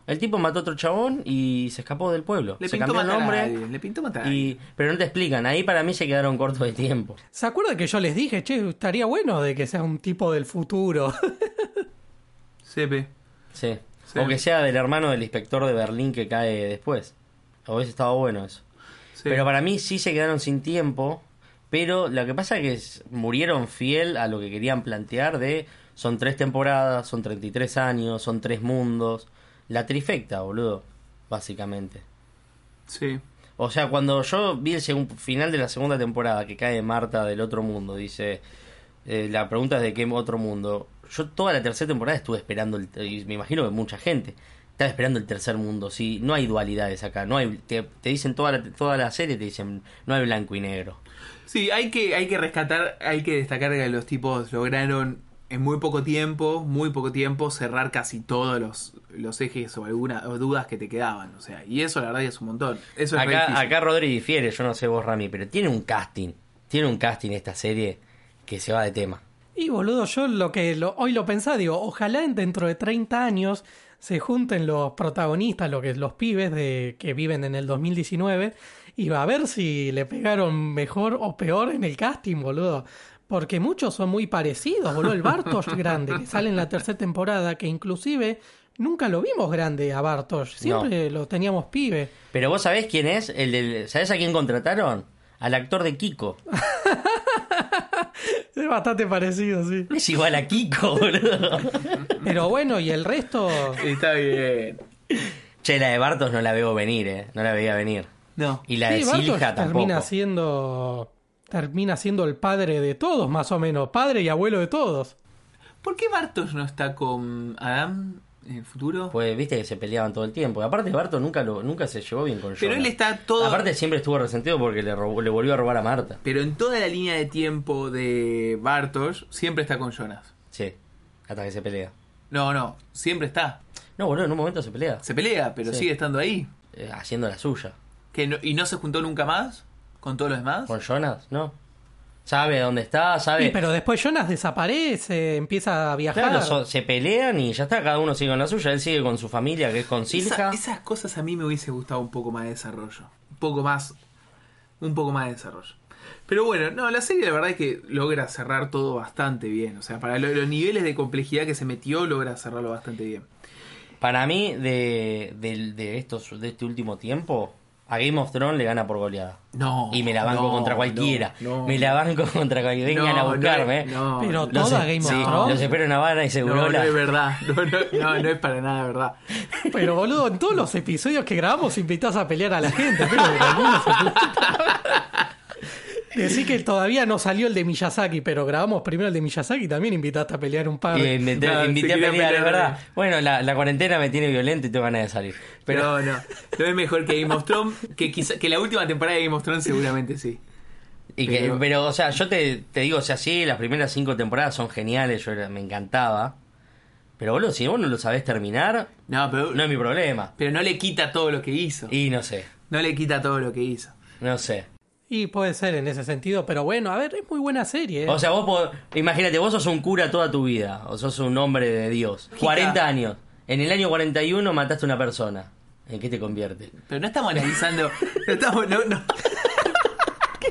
el tipo mató a otro chabón y se escapó del pueblo. Le se pintó cambió el matar a nombre. le pintó matar a Y, pero no te explican, ahí para mí se quedaron cortos de tiempo. ¿Se acuerda que yo les dije, che, estaría bueno de que sea un tipo del futuro? Sepe. Sí. Sí. O que sea del hermano del inspector de Berlín que cae después. O hubiese estado bueno eso. Pero para mí sí se quedaron sin tiempo. Pero lo que pasa es que murieron fiel a lo que querían plantear de son tres temporadas, son 33 años, son tres mundos. La trifecta, boludo, básicamente. Sí. O sea, cuando yo vi el final de la segunda temporada que cae Marta del otro mundo, dice, eh, la pregunta es de qué otro mundo. Yo toda la tercera temporada estuve esperando, el, y me imagino que mucha gente estaba esperando el tercer mundo. Sí, no hay dualidades acá, no hay, te, te dicen toda la, toda la serie, te dicen, no hay blanco y negro. Sí, hay que, hay que rescatar, hay que destacar que los tipos lograron en muy poco tiempo, muy poco tiempo, cerrar casi todos los, los ejes o algunas o dudas que te quedaban. O sea, y eso la verdad es un montón. Eso es Acá, acá Rodri difiere, yo no sé vos Rami, pero tiene un casting, tiene un casting esta serie que se va de tema. Y boludo, yo lo que lo- hoy lo pensaba, digo, ojalá en- dentro de 30 años se junten los protagonistas, lo que los pibes de que viven en el 2019, y va a ver si le pegaron mejor o peor en el casting, boludo. Porque muchos son muy parecidos, boludo. El Bartosz grande, que sale en la tercera temporada, que inclusive nunca lo vimos grande a Bartosz, siempre lo teníamos pibe. Pero vos sabés quién es, el del, ¿sabés a quién contrataron? Al actor de Kiko. Es bastante parecido, sí. Es igual a Kiko, boludo. Pero bueno, y el resto... Está bien. Che, la de Bartos no la veo venir, eh. No la veía venir. No. Y la de Sí, Silja tampoco. termina siendo termina siendo el padre de todos, más o menos, padre y abuelo de todos. ¿Por qué Bartos no está con Adam en el futuro? Pues viste que se peleaban todo el tiempo. Y aparte Bartos nunca lo, nunca se llevó bien con Pero Jonah. él está todo. Aparte siempre estuvo resentido porque le, robó- le volvió a robar a Marta. Pero en toda la línea de tiempo de Bartos, siempre está con Jonas. Sí. Hasta que se pelea. No, no, siempre está. No, boludo, en un momento se pelea. Se pelea, pero Sí. sigue estando ahí. eh, haciendo la suya. Que no- ¿Y no se juntó nunca más con todos los demás? Con Jonas, ¿no? Sabe dónde está, sabe. Y, pero después Jonas desaparece, empieza a viajar. Claro, so- se pelean y ya está, cada uno sigue con la suya. Él sigue con su familia, que es con Silja. Esa- esas cosas a mí me hubiese gustado un poco más de desarrollo. Un poco más. Un poco más de desarrollo. Pero bueno, no, la serie la verdad es que logra cerrar todo bastante bien. O sea, para lo- los niveles de complejidad que se metió, logra cerrarlo bastante bien. Para mí, de, de, de estos, de este último tiempo, a Game of Thrones le gana por goleada. No. Y me la banco no, contra cualquiera. no, no. me la banco contra cualquiera. Vengan No, a no buscarme. no, Pero Los toda e- Game of sí, Thrones. Los espero en Habana y No, seguro no es verdad. No, no, no, no es para nada verdad. Pero boludo, en todos los episodios que grabamos invitás a pelear a la gente. Pero Decí que todavía no salió el de Miyazaki, pero grabamos primero el de Miyazaki y también invitaste a pelear un par. Y invité, Claro, invité se a pelear, es verdad. Bueno, la, la cuarentena me tiene violento y tengo ganas de salir. Pero no, no es mejor que Game of Thrones. Que, quizá, que la última temporada de Game of Thrones, seguramente sí. Y que, Pero- o sea, yo te, te digo, o sea, sí, las primeras cinco temporadas son geniales, yo me encantaba. Pero boludo, si vos no lo sabés terminar, No, pero, no es mi problema. pero no le quita todo lo que hizo. Y no sé, No le quita todo lo que hizo. no sé. Y puede ser en ese sentido, pero bueno, a ver, es muy buena serie. ¿eh? O sea, vos imagínate, vos sos un cura toda tu vida, o sos un hombre de Dios. 40 años. En el año 41 mataste a una persona. ¿En qué te convierte? Pero no estamos analizando. No, estamos, no, no,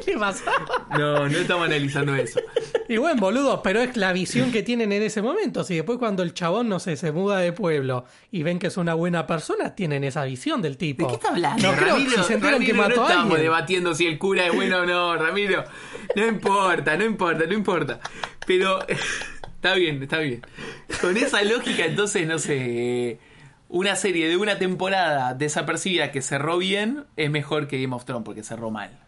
¿Qué le pasa? no, no estamos analizando eso. Y bueno, boludo, pero es la visión que tienen en ese momento. Si después cuando el chabón, no sé, se muda de pueblo y ven que es una buena persona, tienen esa visión del tipo. ¿De qué está hablando? No creo Ramiro, que si se enteran que mató no a estamos alguien. debatiendo si el cura es bueno o no, Ramiro. No importa, no importa, no importa. Pero está bien, está bien. Con esa lógica, entonces, no sé. Una serie de una temporada desapercibida que cerró bien es mejor que Game of Thrones porque cerró mal.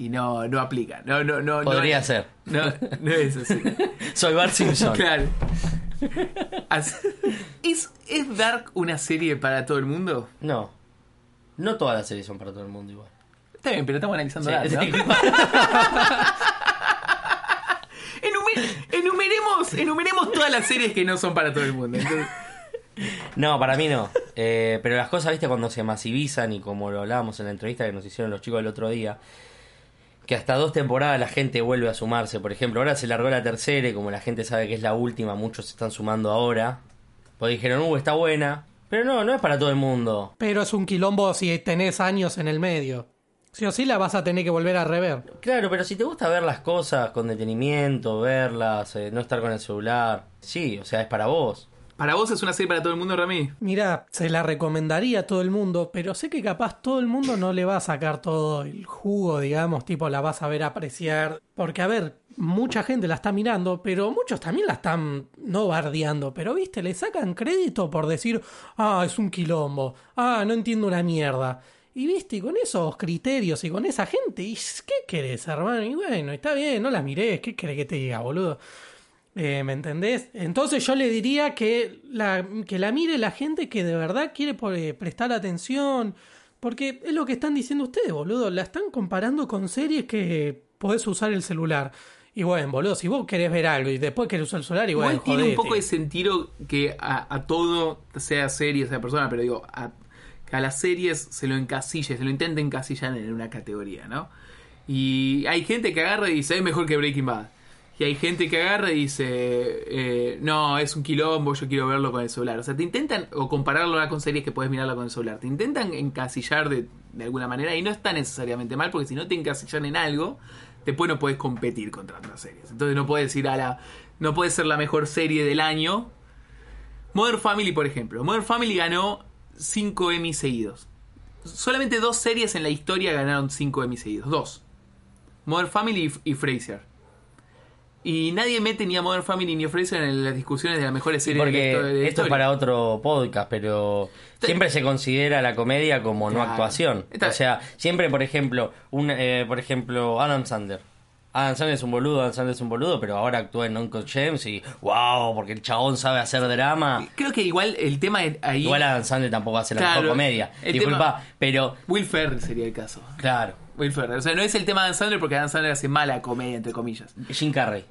Y no, no aplica. No, no, no, no Podría es- ser. No, no es así. Soy Bart Simpson. Claro. Así- ¿Es, ¿Es Dark una serie para todo el mundo? No. No todas las series son para todo el mundo igual. Está bien, pero estamos analizando Sí, Dark, ¿no? sí. Enumer- enumeremos, enumeremos todas las series que no son para todo el mundo. Entonces, No, para mí no. Eh, pero las cosas, viste, cuando se masivizan y como lo hablábamos en la entrevista que nos hicieron los chicos el otro día, que hasta dos temporadas la gente vuelve a sumarse. Por ejemplo, ahora se largó la tercera y como la gente sabe que es la última, muchos se están sumando ahora. Pues dijeron, uh, está buena. Pero no, no es para todo el mundo. Pero es un quilombo si tenés años en el medio. Sí o sí la vas a tener que volver a rever. Claro, pero si te gusta ver las cosas con detenimiento, verlas, eh, no estar con el celular, sí, o sea, es para vos. ¿Para vos es una serie para todo el mundo, Rami? Mira, se la recomendaría a todo el mundo, pero sé que capaz todo el mundo no le va a sacar todo el jugo, digamos, tipo la vas a ver apreciar. Porque, a ver, mucha gente la está mirando, pero muchos también la están no bardeando, pero viste, le sacan crédito por decir, ah, es un quilombo, ah, no entiendo una mierda. Y viste, con esos criterios y con esa gente, ¿y qué querés, hermano? Y bueno, está bien, no la mirés, ¿qué querés que te diga, boludo? Eh, ¿Me entendés? Entonces yo le diría que la, que la mire la gente que de verdad quiere eh, prestar atención. Porque es lo que están diciendo ustedes, boludo. La están comparando con series que podés usar el celular. Y bueno, boludo, si vos querés ver algo y después querés usar el celular, igual Igual tiene un poco de sentido que a, a todo, sea serie, sea persona, pero digo, a, que a las series se lo encasille, se lo intenta encasillar en una categoría, ¿no? Y hay gente que agarra y dice, es mejor que Breaking Bad. Y hay gente que agarra y dice, eh, no, es un quilombo, yo quiero verlo con el celular. O sea, te intentan, o compararlo con series que puedes mirarla con el celular, te intentan encasillar de, de alguna manera y no está necesariamente mal, porque si no te encasillan en algo, después no puedes competir contra otras series. Entonces no puedes ir a la... No puede ser la mejor serie del año. Modern Family, por ejemplo. Modern Family ganó 5 Emmy seguidos. Solamente dos series en la historia ganaron 5 Emmy seguidos. Dos. Modern Family y, y Frasier. Y nadie mete ni a Modern Family ni a Frasier en las discusiones de las mejores series de la histo- de Porque la esto es historia. para otro podcast, pero siempre se considera la comedia como no actuación. Está- O sea, siempre, por ejemplo, un, eh, por ejemplo, Adam Sandler. Adam Sandler es un boludo, Adam Sandler es un boludo, pero ahora actúa en Uncle James y wow, porque el chabón sabe hacer drama. Creo que igual el tema es ahí... Igual Adam Sandler tampoco hace la Claro, mejor comedia. Disculpa, tema- pero Will Ferrell sería el caso. claro, Will Ferrell. O sea, no es el tema de Adam Sandler porque Adam Sandler hace mala comedia, entre comillas. Jim Carrey.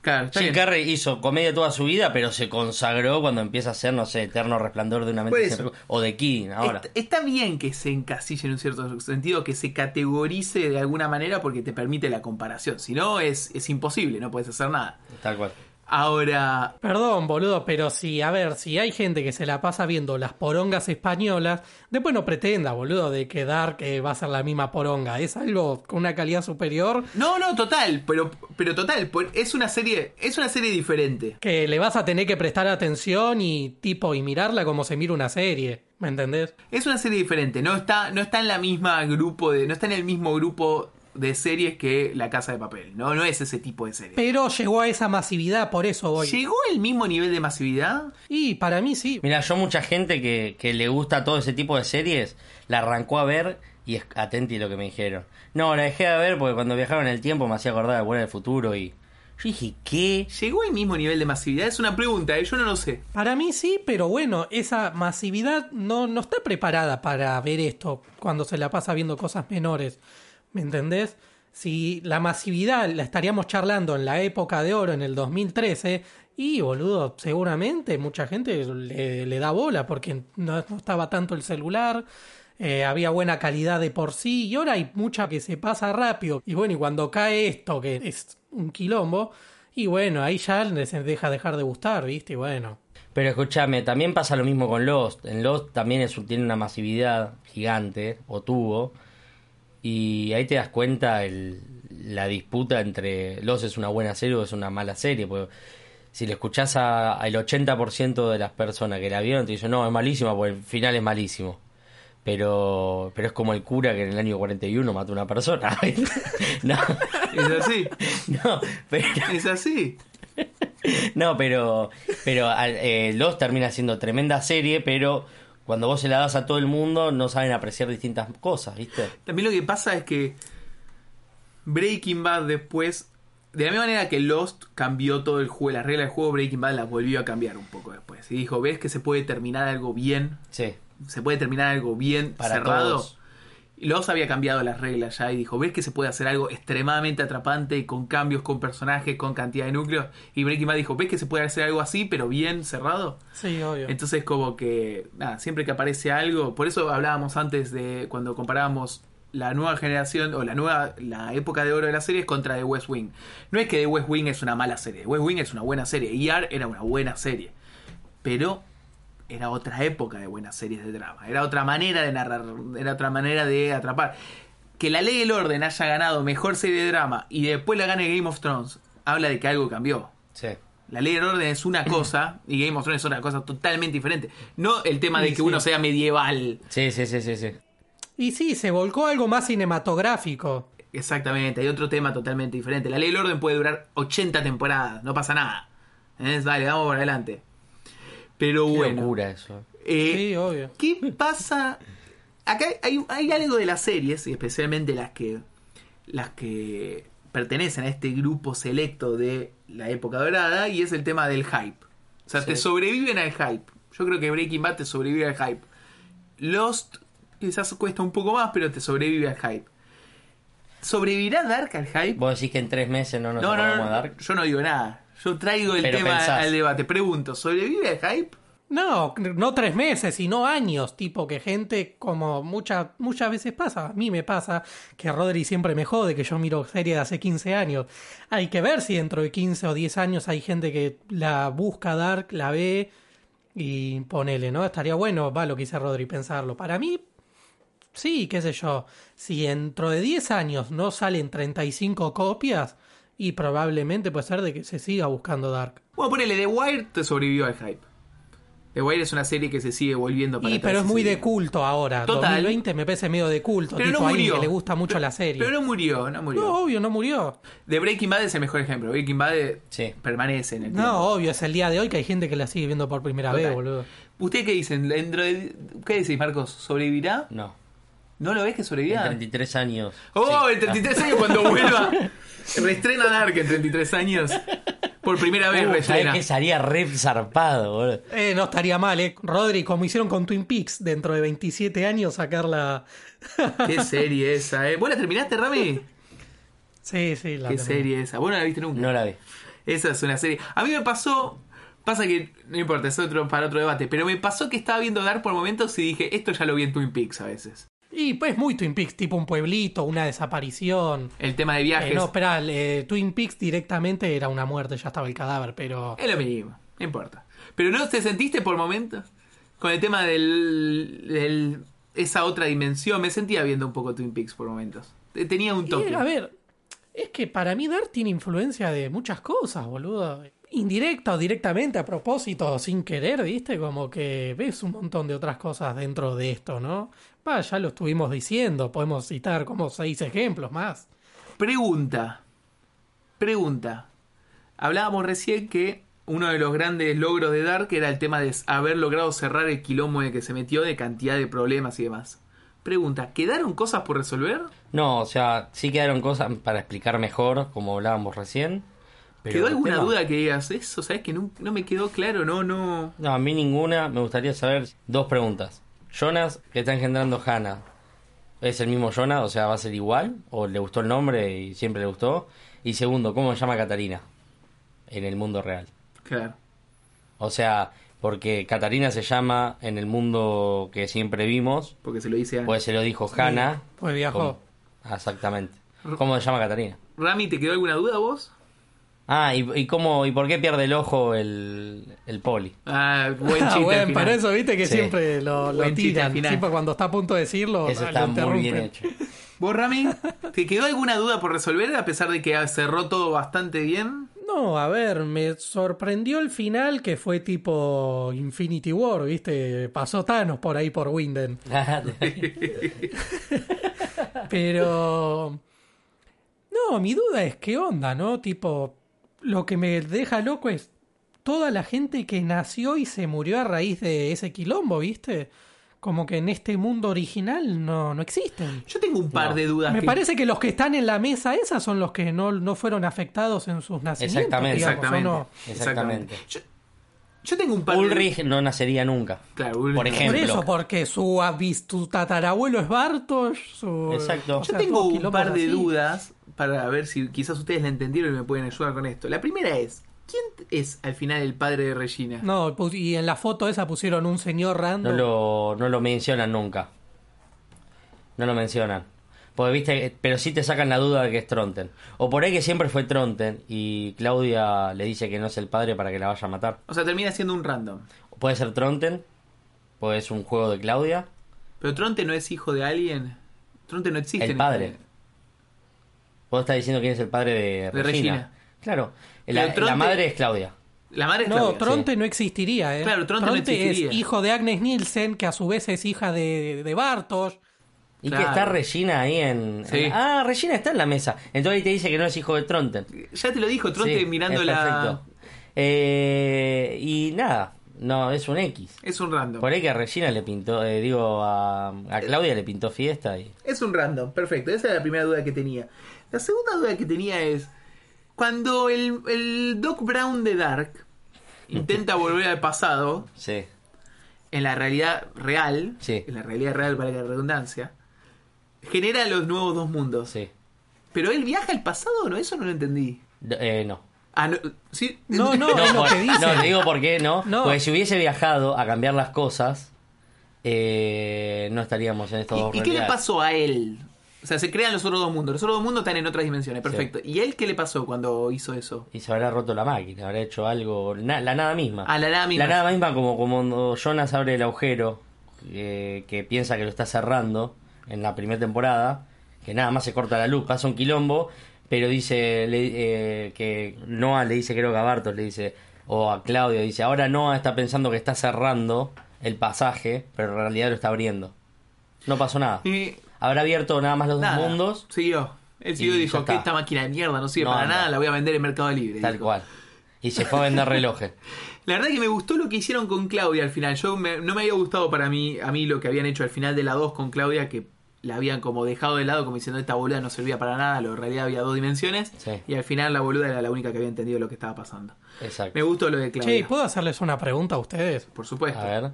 Claro, Jim bien. Carrey hizo comedia toda su vida, pero se consagró cuando empieza a hacer, no sé, Eterno Resplandor de una mente sin recu- o de King ahora. Está, está bien que se encasille en un cierto sentido, que se categorice de alguna manera porque te permite la comparación. Si no, es, es imposible, no puedes hacer nada. Tal cual. Ahora, Perdón, boludo, pero si, a ver, si hay gente que se la pasa viendo las porongas españolas, después no pretenda, boludo, de que Dark eh, va a ser la misma poronga. Es algo con una calidad superior no, no, total, pero, pero total, es una serie, es una serie diferente. que le vas a tener que prestar atención y tipo y mirarla como se mira una serie, ¿me entendés? Es una serie diferente, no está, no está en la misma grupo de, no está en el mismo grupo de series que La Casa de Papel. No, no es ese tipo de serie. Pero llegó a esa masividad, por eso voy. ¿Llegó el mismo nivel de masividad? Y para mí sí. Mira, yo mucha gente que, que le gusta todo ese tipo de series, la arrancó a ver y es atenti lo que me dijeron. No, la dejé de ver porque cuando viajaron en el tiempo me hacía acordar de Buena del Futuro y yo dije, ¿qué? ¿Llegó el mismo nivel de masividad? Es una pregunta, ¿eh? yo no lo sé. Para mí sí, pero bueno, esa masividad no, no está preparada para ver esto cuando se la pasa viendo cosas menores. ¿Me entendés? Si la masividad la estaríamos charlando en la época de oro, en el 2013, Y, boludo, seguramente mucha gente le, le da bola porque no, no estaba tanto el celular, eh, había buena calidad de por sí, y ahora hay mucha que se pasa rápido. Y bueno, y cuando cae esto, que es un quilombo, y bueno, ahí ya les deja dejar de gustar, ¿viste? Y bueno. Pero escúchame, también pasa lo mismo con Lost. En Lost también es, tiene una masividad gigante, o tuvo. Y ahí te das cuenta el, la disputa entre Lost es una buena serie o es una mala serie. Porque si le escuchás a- al 80% de las personas que la vieron, te dicen, no, es malísima porque el final es malísimo. Pero, pero es como el cura que en el año 41 mató a una persona. no, Es así, no, pero... es así. No, pero, pero eh, Lost termina siendo tremenda serie, pero cuando vos se la das a todo el mundo no saben apreciar distintas cosas, ¿viste? También lo que pasa es que Breaking Bad después, de la misma manera que Lost cambió todo el juego, las reglas del juego, Breaking Bad las volvió a cambiar un poco después. Y dijo, ¿ves que se puede terminar algo bien? Sí, Se puede terminar algo bien para cerrado. todos. Y Lost había cambiado las reglas ya y dijo, ¿ves que se puede hacer algo extremadamente atrapante con cambios, con personajes, con cantidad de núcleos? Y Breaking Bad dijo, ¿ves que se puede hacer algo así, pero bien cerrado? Sí, obvio. Entonces como que, nada, siempre que aparece algo, por eso hablábamos antes de cuando comparábamos la nueva generación o la nueva, la época de oro de las series contra The West Wing. No es que The West Wing es una mala serie, The West Wing es una buena serie, ER era una buena serie, pero era otra época de buenas series de drama, era otra manera de narrar, era otra manera de atrapar. Que la ley del orden haya ganado mejor serie de drama y después la gane Game of Thrones, habla de que algo cambió. Sí. La ley del orden es una cosa y Game of Thrones es otra cosa totalmente diferente. No el tema de Sí, que sí. uno sea medieval. Sí, sí, sí, sí, sí. Y sí, se volcó algo más cinematográfico. Exactamente, hay otro tema totalmente diferente. La ley del orden puede durar 80 temporadas, no pasa nada. ¿Eh? Dale, vamos por adelante. Pero Qué bueno, locura eso. eh, Sí, obvio. ¿qué pasa? Acá hay, hay algo de las series, y especialmente las que las que pertenecen a este grupo selecto de la época dorada, y es el tema del hype. O sea, Sí. te sobreviven al hype. Yo creo que Breaking Bad te sobrevive al hype. Lost quizás cuesta un poco más, pero te sobrevive al hype. ¿Sobrevivirá Dark al hype? Vos decís que en tres meses no nos no, no, acordamos no, de Dark. yo no digo nada. Yo traigo el Pero tema pensás. al debate. Pregunto, ¿sobrevive al hype? No, no tres meses, sino años, tipo que gente como mucha, muchas veces pasa, a mí me pasa que Rodri siempre me jode que yo miro series de hace 15 años. Hay que ver si dentro de 15 o 10 años hay gente que la busca Dark, la ve y ponele, ¿no? Estaría bueno, va lo que dice Rodri, pensarlo. Para mí, sí, qué sé yo, si dentro de 10 años no salen 35 copias, y probablemente puede ser de que se siga buscando Dark. Bueno, ponele, The Wire te sobrevivió al hype. The Wire es una serie que se sigue volviendo para Y atrás pero es muy sigue. de culto ahora. Total. 2020 me parece medio de culto. Pero tipo no a murió. que le gusta mucho Pero- la serie. Pero no murió, no murió. No, obvio, no murió. The Breaking Bad es el mejor ejemplo. Breaking Bad eh, Sí. permanece en el tiempo. No, obvio, es el día de hoy que hay gente que la sigue viendo por primera Total. vez, boludo. ¿Usted qué dicen? Dentro de- ¿Qué decís, Marcos? ¿Sobrevivirá? No. ¿No lo ves que En sobrevivirá? 33 años. Oh, Sí. en 33 años cuando vuelva. Reestrena Dark en 33 años. Por primera vez Uh, ¿sabés reestrena. que salía re zarpado, boludo? Eh, no estaría mal, ¿eh? Rodri, como hicieron con Twin Peaks, dentro de 27 años sacarla. Qué serie esa, ¿eh? ¿Vos la terminaste, Rami? Sí, sí, la Qué terminé. serie esa. ¿Vos no la viste nunca? No la vi. Esa es una serie. A mí me pasó. Pasa que no importa, es otro para otro debate. Pero me pasó que estaba viendo Dark por momentos y dije, esto ya lo vi en Twin Peaks a veces. Y pues muy Twin Peaks, tipo un pueblito, una desaparición. El tema de viajes. Eh, no, espera, eh, Twin Peaks directamente era una muerte, ya estaba el cadáver, pero. Es lo mismo, no importa. Pero no te sentiste por momentos con el tema del, del- esa otra dimensión. Me sentía viendo un poco Twin Peaks por momentos. Te- Tenía un toque. a ver, es que para mí Dark tiene influencia de muchas cosas, boludo. Indirecta o directamente, a propósito sin querer, ¿viste? Como que ves un montón de otras cosas dentro de esto, ¿no? Va, ya lo estuvimos diciendo, podemos citar como seis ejemplos más. Pregunta. Pregunta. Hablábamos recién que uno de los grandes logros de Dark era el tema de haber logrado cerrar el quilombo en el que se metió de cantidad de problemas y demás. Pregunta, ¿quedaron cosas por resolver? No, o sea, sí quedaron cosas para explicar mejor, como hablábamos recién. pero ¿Quedó alguna tema- duda que digas eso? ¿Sabes que no, no me quedó claro? No, no. No, a mí ninguna. Me gustaría saber dos preguntas. Jonas, que está engendrando Hannah, ¿es el mismo Jonas? O sea, ¿va a ser igual? ¿O le gustó el nombre y siempre le gustó? Y segundo, ¿cómo se llama Catarina en el mundo real? Claro. O sea, porque Katarina se llama en el mundo que siempre vimos, Porque se lo dice a... pues se lo dijo Hannah. Pues viajó. Como- Ah, Exactamente. ¿Cómo se llama Katarina? Rami, ¿te quedó alguna duda vos? Ah, ¿y, y cómo y por qué pierde el ojo el, el poli? Ah, buen Ah, chiste. al bueno, para eso viste que Sí. siempre lo, lo tiran. Siempre cuando está a punto de decirlo, Eso ah, está lo muy bien hecho. ¿Vos, Rami? ¿Te quedó alguna duda por resolver a pesar de que cerró todo bastante bien? No, a ver, me sorprendió el final que fue tipo Infinity War, ¿viste? Pasó Thanos por ahí por Winden. Pero... No, mi duda es qué onda, ¿no? Tipo, lo que me deja loco es toda la gente que nació y se murió a raíz de ese quilombo, ¿viste? Como que en este mundo original no, no existen. Yo tengo un par No. de dudas. Me que- parece que los que están en la mesa esa son los que no, no fueron afectados en sus nacimientos. Exactamente. digamos, ¿o Exactamente. no? Exactamente. Yo, yo tengo un par de... Ulrich no nacería nunca. Claro, Ulrich Por no. Por ejemplo. eso, porque su, tu tatarabuelo es Bartos. Su, Exacto. o Yo sea, tengo un par de así. dudas para ver si quizás ustedes la entendieron y me pueden ayudar con esto. La primera es, ¿quién es al final el padre de Regina? No, pu- y en la foto esa pusieron un señor No random. lo, no lo mencionan nunca. No lo mencionan. Porque viste, pero sí te sacan la duda de que es Tronten. O por ahí que siempre fue Tronten y Claudia le dice que no es el padre para que la vaya a matar. O sea, termina siendo un random. Puede ser Tronten, puede ser un juego de Claudia. Pero Tronte no es hijo de alguien. Tronte no existe. El en padre. este- Vos estás diciendo quién es el padre de, De Regina. Regina. Claro, la, madre es Claudia. La madre es No, Claudia. Tronte no existiría, ¿eh? Claro, Tronte no existiría. es hijo de Agnes Nielsen, que a su vez es hija de, de Bartos. Y Claro. que está Regina ahí en, Sí. en- Ah, Regina está en la mesa. Entonces ahí te dice que no es hijo de Tronten. Ya te lo dijo, Tronte Sí, mirando la... Eh, y nada, no, es un X. Es un random. Por ahí que a Regina le pintó, eh, digo, a, a Claudia le pintó fiesta y... Es un random, perfecto. Esa es la primera duda que tenía. La segunda duda que tenía es, cuando el, el Doc Brown de Dark intenta volver al pasado, Sí, en la realidad real, Sí. en la realidad real para la redundancia, genera los nuevos dos mundos. sí. Pero él viaja al pasado o no, eso no lo entendí. Eh, no. Ah, no, ¿sí? No, no, es lo que dice. no, te digo por qué no. No. Porque si hubiese viajado a cambiar las cosas, eh, no estaríamos en estos dos ¿Y, y qué le pasó a él? O sea, se crean los otros dos mundos. Los otros dos mundos están en otras dimensiones, perfecto. ¿Y él qué le pasó cuando hizo eso? Y se habrá roto la máquina, habrá hecho algo, na- la nada misma. Ah, la nada misma. La nada misma como, como cuando Jonas abre el agujero, eh, que piensa que lo está cerrando en la primera temporada, que nada más se corta la luz, pasa un quilombo, pero dice le- eh, que Noah le dice, creo que a Bartos le dice, o a Claudio, dice, ahora Noah está pensando que está cerrando el pasaje, pero en realidad lo está abriendo. No pasó nada. Y Habrá abierto nada más los nada, dos mundos, Siguió. Y ya dijo que esta máquina de mierda no sirve No para nada, la voy a vender en Mercado Libre. tal dijo. cual. Y se fue a vender relojes. La verdad que me gustó lo que hicieron con Claudia al final. Yo me- no me había gustado para mí, a mí lo que habían hecho al final de la 2 con Claudia, que la habían como dejado de lado, como diciendo esta boluda no servía para nada, lo en realidad había dos dimensiones, Sí. y al final la boluda era la única que había entendido lo que estaba pasando. Exacto. Me gustó lo de Claudia. Che, ¿puedo hacerles una pregunta a ustedes? Por supuesto. A ver.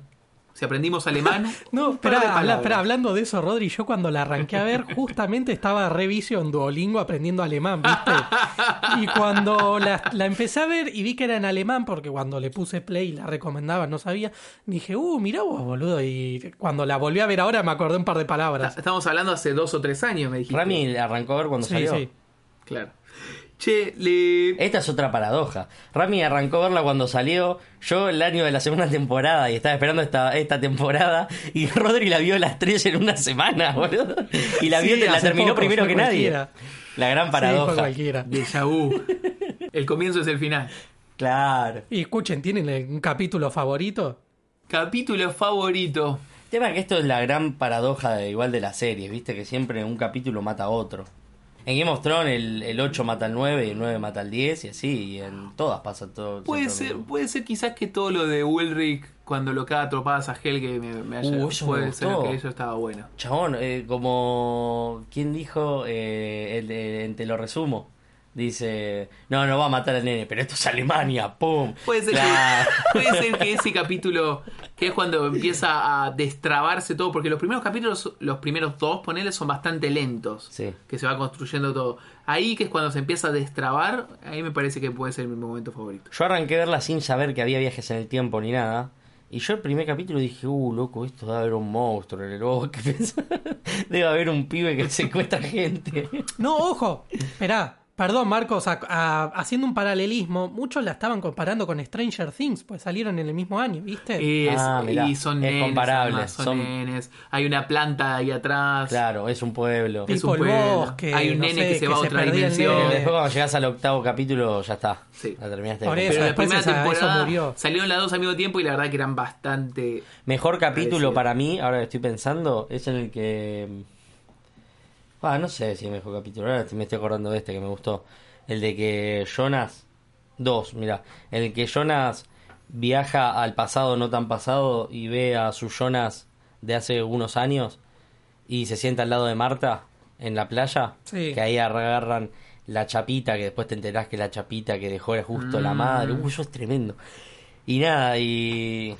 Si aprendimos alemán. No, espera, hablando de eso, Rodri, yo cuando la arranqué a ver, justamente estaba revisio en Duolingo aprendiendo alemán, ¿viste? Y cuando la, la empecé a ver y vi que era en alemán, porque cuando le puse play y la recomendaba, no sabía, dije, uh, mirá vos, boludo. Y cuando la volví a ver ahora me acordé un par de palabras. Estamos hablando hace dos o tres años, me dijiste. Rami arrancó a ver cuando Sí, salió. sí. Claro. Che, le. Esta es otra paradoja. Rami arrancó a verla cuando salió, yo el año de la segunda temporada y estaba esperando esta, esta temporada y Rodri la vio las tres en una semana, boludo. Y la vio Sí, la hace terminó poco, primero que nadie. La gran Sí, paradoja. cualquiera. Déjà vu. El comienzo es el final. claro. Y escuchen, ¿tienen un capítulo favorito? Capítulo favorito. El tema es que esto es la gran paradoja de, igual de la serie, viste que siempre un capítulo mata a otro. En Game of Thrones el, el 8 mata al 9 y el 9 mata al 10 y así, y en todas pasa todo. Puede ser, mismo. puede ser quizás que todo lo de Ulrich cuando lo caga tropadas a Helge me, me haya. Uh, eso me puede ser gustó. que eso estaba bueno. Chabón, eh, como. ¿Quién dijo? Eh, el, el- te lo resumo. Dice, no, no va a matar al nene, pero esto es Alemania, ¡pum! Puede ser, que, puede ser que ese capítulo, que es cuando empieza a destrabarse todo, porque los primeros capítulos, los primeros dos, ponele, son bastante lentos. Sí. Que se va construyendo todo. Ahí que es cuando se empieza a destrabar, ahí me parece que puede ser mi momento favorito. Yo arranqué a verla sin saber que había viajes en el tiempo ni nada. Y yo el primer capítulo dije, uh, loco, esto debe haber un monstruo en el bosque. debe haber un pibe que secuestra gente. No, ojo, esperá. Perdón, Marcos, a- a- haciendo un paralelismo, muchos la estaban comparando con Stranger Things, pues salieron en el mismo año, ¿viste? Y, es- Ah, mirá, y son es nenes, comparable, además, son, son- nenes. Hay una planta ahí atrás. Claro, es un pueblo. Es un el pueblo. bosque, Hay un no nene sé, que se va a otra dimensión. Después cuando llegas al octavo capítulo ya está. Sí. La terminaste. Por eso, Pero la después primera esa- temporada murió. salieron las dos al mismo tiempo y la verdad que eran bastante. Mejor capítulo Parecido. para mí, ahora que estoy pensando, es en el que... Ah, no sé si es mejor capítulo, ahora me estoy acordando de este que me gustó. El de que Jonas... Dos, mira. El que Jonas viaja al pasado no tan pasado y ve a su Jonas de hace unos años y se sienta al lado de Marta en la playa. Sí. Que ahí agarran la chapita, que después te enterás que la chapita que dejó era justo la madre. Uy, eso es tremendo. Y nada, y...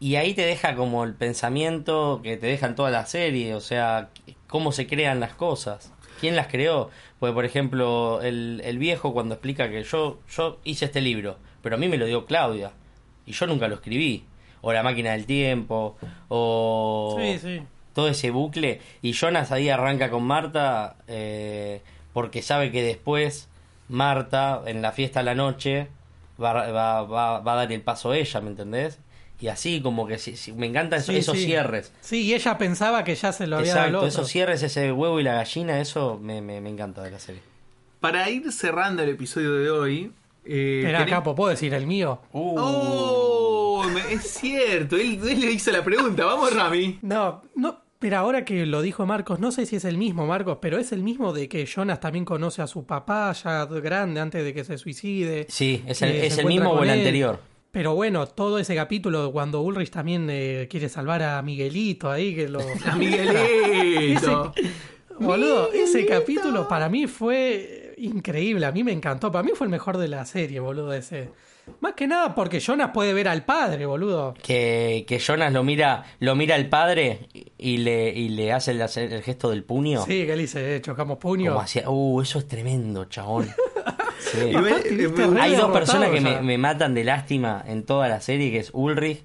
Y ahí te deja como el pensamiento que te deja en toda la serie, o sea, cómo se crean las cosas, quién las creó. Porque, por ejemplo, el, el viejo cuando explica que yo, yo hice este libro, pero a mí me lo dio Claudia, y yo nunca lo escribí. O La máquina del tiempo, o Sí, sí. todo ese bucle. Y Jonas ahí arranca con Marta eh, porque sabe que después Marta, en la fiesta a la noche, va, va, va, va a dar el paso ella, ¿me entendés? Y así como que si- si- me encantan esos, Sí, esos sí. cierres. Sí, y ella pensaba que ya se lo había dado al Exacto, esos cierres, ese huevo y la gallina, eso me, me, me encanta de la serie. Para ir cerrando el episodio de hoy. Eh, tenem- Capo, ¿puedo decir el mío? ¡Oh! me- es cierto, él, él le hizo la pregunta. Vamos, Rami. No, no, pero ahora que lo dijo Marcos, no sé si es el mismo, Marcos, pero es el mismo de que Jonas también conoce a su papá ya grande antes de que se suicide. Sí, es el, es el mismo o el él. anterior. Pero bueno, todo ese capítulo cuando Ulrich también eh, quiere salvar a Miguelito ahí, que lo... A Miguelito. Boludo, ese capítulo para mí fue increíble, a mí me encantó, para mí fue el mejor de la serie, boludo, ese. Más que nada porque Jonas puede ver al padre, boludo. Que, que Jonas lo mira, lo mira al padre y le, y le hace el, el gesto del puño. Sí, que él dice, eh, chocamos puño. Como uh, eso es tremendo, chabón. Sí. Me- Hay dos personas que me, me matan de lástima en toda la serie, que es Ulrich,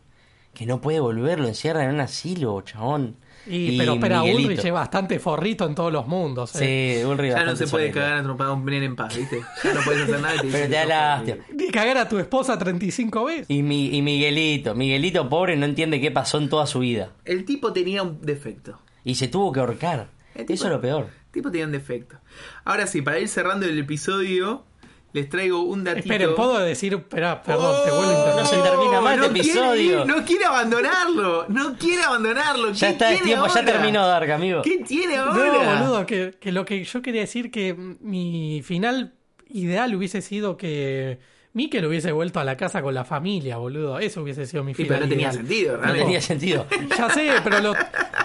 que no puede volver, lo encierra en un asilo, chabón. Y, pero espera, Miguelito. Ulrich es bastante forrito en todos los mundos. eh. Sí, Ulrich Ya no se puede solito. cagar a trompar a un nene en paz, ¿viste? Ya no puedes hacer nada. y te Pero te da lástima. cagar a tu esposa 35 veces. Y, mi, y Miguelito, Miguelito pobre no entiende qué pasó en toda su vida. El tipo tenía un defecto. Y se tuvo que ahorcar. Tipo- Eso es lo peor. El tipo tenía un defecto. Ahora sí, para ir cerrando el episodio, les traigo un datito. Esperen, ¿puedo decir? Espera, perdón, te vuelvo a Oh, interrumpir. No se termina más quiere episodio. no quiere abandonarlo. No quiere abandonarlo. Ya ¿Qué está, es tiene tiempo, ya terminó Dark, amigo. ¿Qué tiene No, ahora? boludo, que, que lo que yo quería decir que mi final ideal hubiese sido que Mikel hubiese vuelto a la casa con la familia, boludo. Eso hubiese sido mi Sí, final pero no tenía ideal. sentido, No realmente. tenía sentido. Ya sé, pero, lo-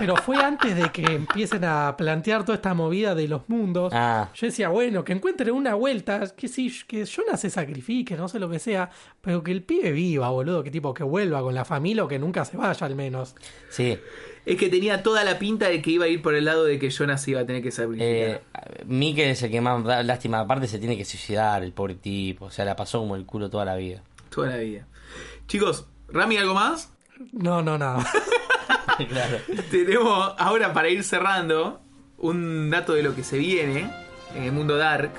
pero fue antes de que empiecen a plantear toda esta movida de los mundos. Ah. Yo decía, bueno, que encuentren una vuelta, que sí, que Jonas se sacrifique, no sé lo que sea, pero que el pibe viva, boludo, que tipo que vuelva con la familia o que nunca se vaya al menos. Sí. Es que tenía toda la pinta de que iba a ir por el lado de que Jonas iba a tener que sacrificar. Eh, Mikel es el que más da lástima. Aparte se tiene que suicidar, el pobre tipo. O sea, la pasó como el culo toda la vida. Toda la vida. Chicos, Rami, ¿algo más? No, no, nada. claro. Tenemos ahora para ir cerrando un dato de lo que se viene en el mundo Dark.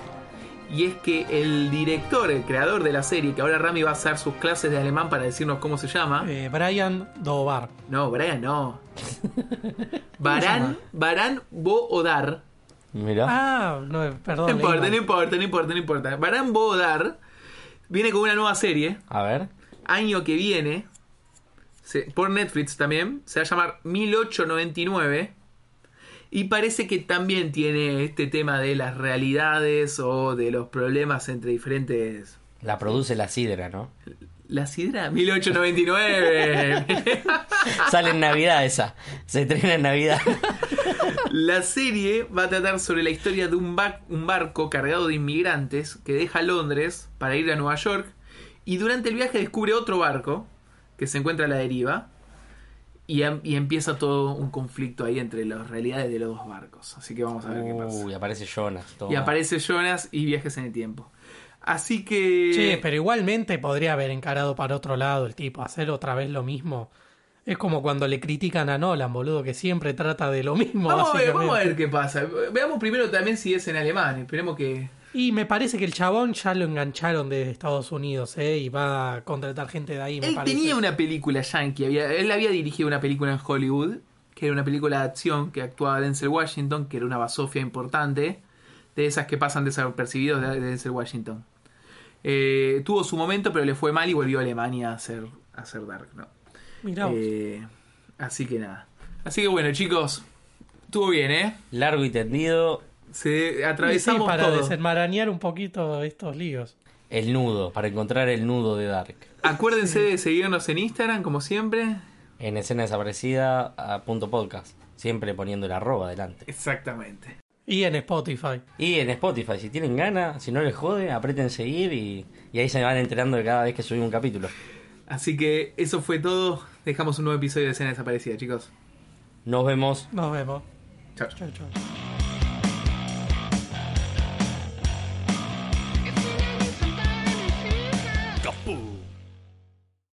Y es que el director, el creador de la serie, que ahora Rami va a hacer sus clases de alemán para decirnos cómo se llama. Eh, Brian Dobar. No, Brian, no. Barán, Barán Boodar. Mirá. Ah, no, perdón. No importa, no importa, no importa, no importa. Barán Boodar viene con una nueva serie, A ver. año que viene, se- por Netflix también, se va a llamar 1899. Y parece que también tiene este tema de las realidades o de los problemas entre diferentes... La produce la sidra, ¿no? La Sidra 1899. Sale en Navidad esa. Se estrena en Navidad. La serie va a tratar sobre la historia de un, ba- un barco cargado de inmigrantes que deja Londres para ir a Nueva York y durante el viaje descubre otro barco que se encuentra a la deriva y, em- y empieza todo un conflicto ahí entre las realidades de los dos barcos. Así que vamos a ver qué pasa. Uy, aparece Jonas. toma. Y aparece Jonas y viajes en el tiempo. Así que... Che, pero igualmente podría haber encarado para otro lado el tipo, hacer otra vez lo mismo. Es como cuando le critican a Nolan, boludo, que siempre trata de lo mismo. Vamos a, ver, básicamente. vamos a ver qué pasa. Veamos primero también si es en alemán. Esperemos que... Y me parece que el chabón ya lo engancharon de Estados Unidos, ¿eh? Y va a contratar gente de ahí, me Él parece. tenía una película yankee, había, él había dirigido una película en Hollywood, que era una película de acción que actuaba Denzel Washington, que era una basofia importante, de esas que pasan desapercibidos de, de Denzel Washington. Eh, tuvo su momento, pero le fue mal y volvió a Alemania a hacer, a hacer Dark, ¿no? Mirá. Eh, así que nada. Así que bueno, chicos, estuvo bien, ¿eh? Largo y tendido. Sí, atravesamos para todo. desenmarañar un poquito estos líos. El nudo. Para encontrar el nudo de Dark. Acuérdense de seguirnos en Instagram, como siempre. En escena desaparecida a punto podcast. Siempre poniendo el arroba adelante. Exactamente. Y en Spotify. Y en Spotify, si tienen ganas, si no les jode, aprieten seguir y, y ahí se van enterando de cada vez que subimos un capítulo. Así que eso fue todo. Dejamos un nuevo episodio de Escena Desaparecida, chicos. Nos vemos. Nos vemos. Chao. Chau, chau.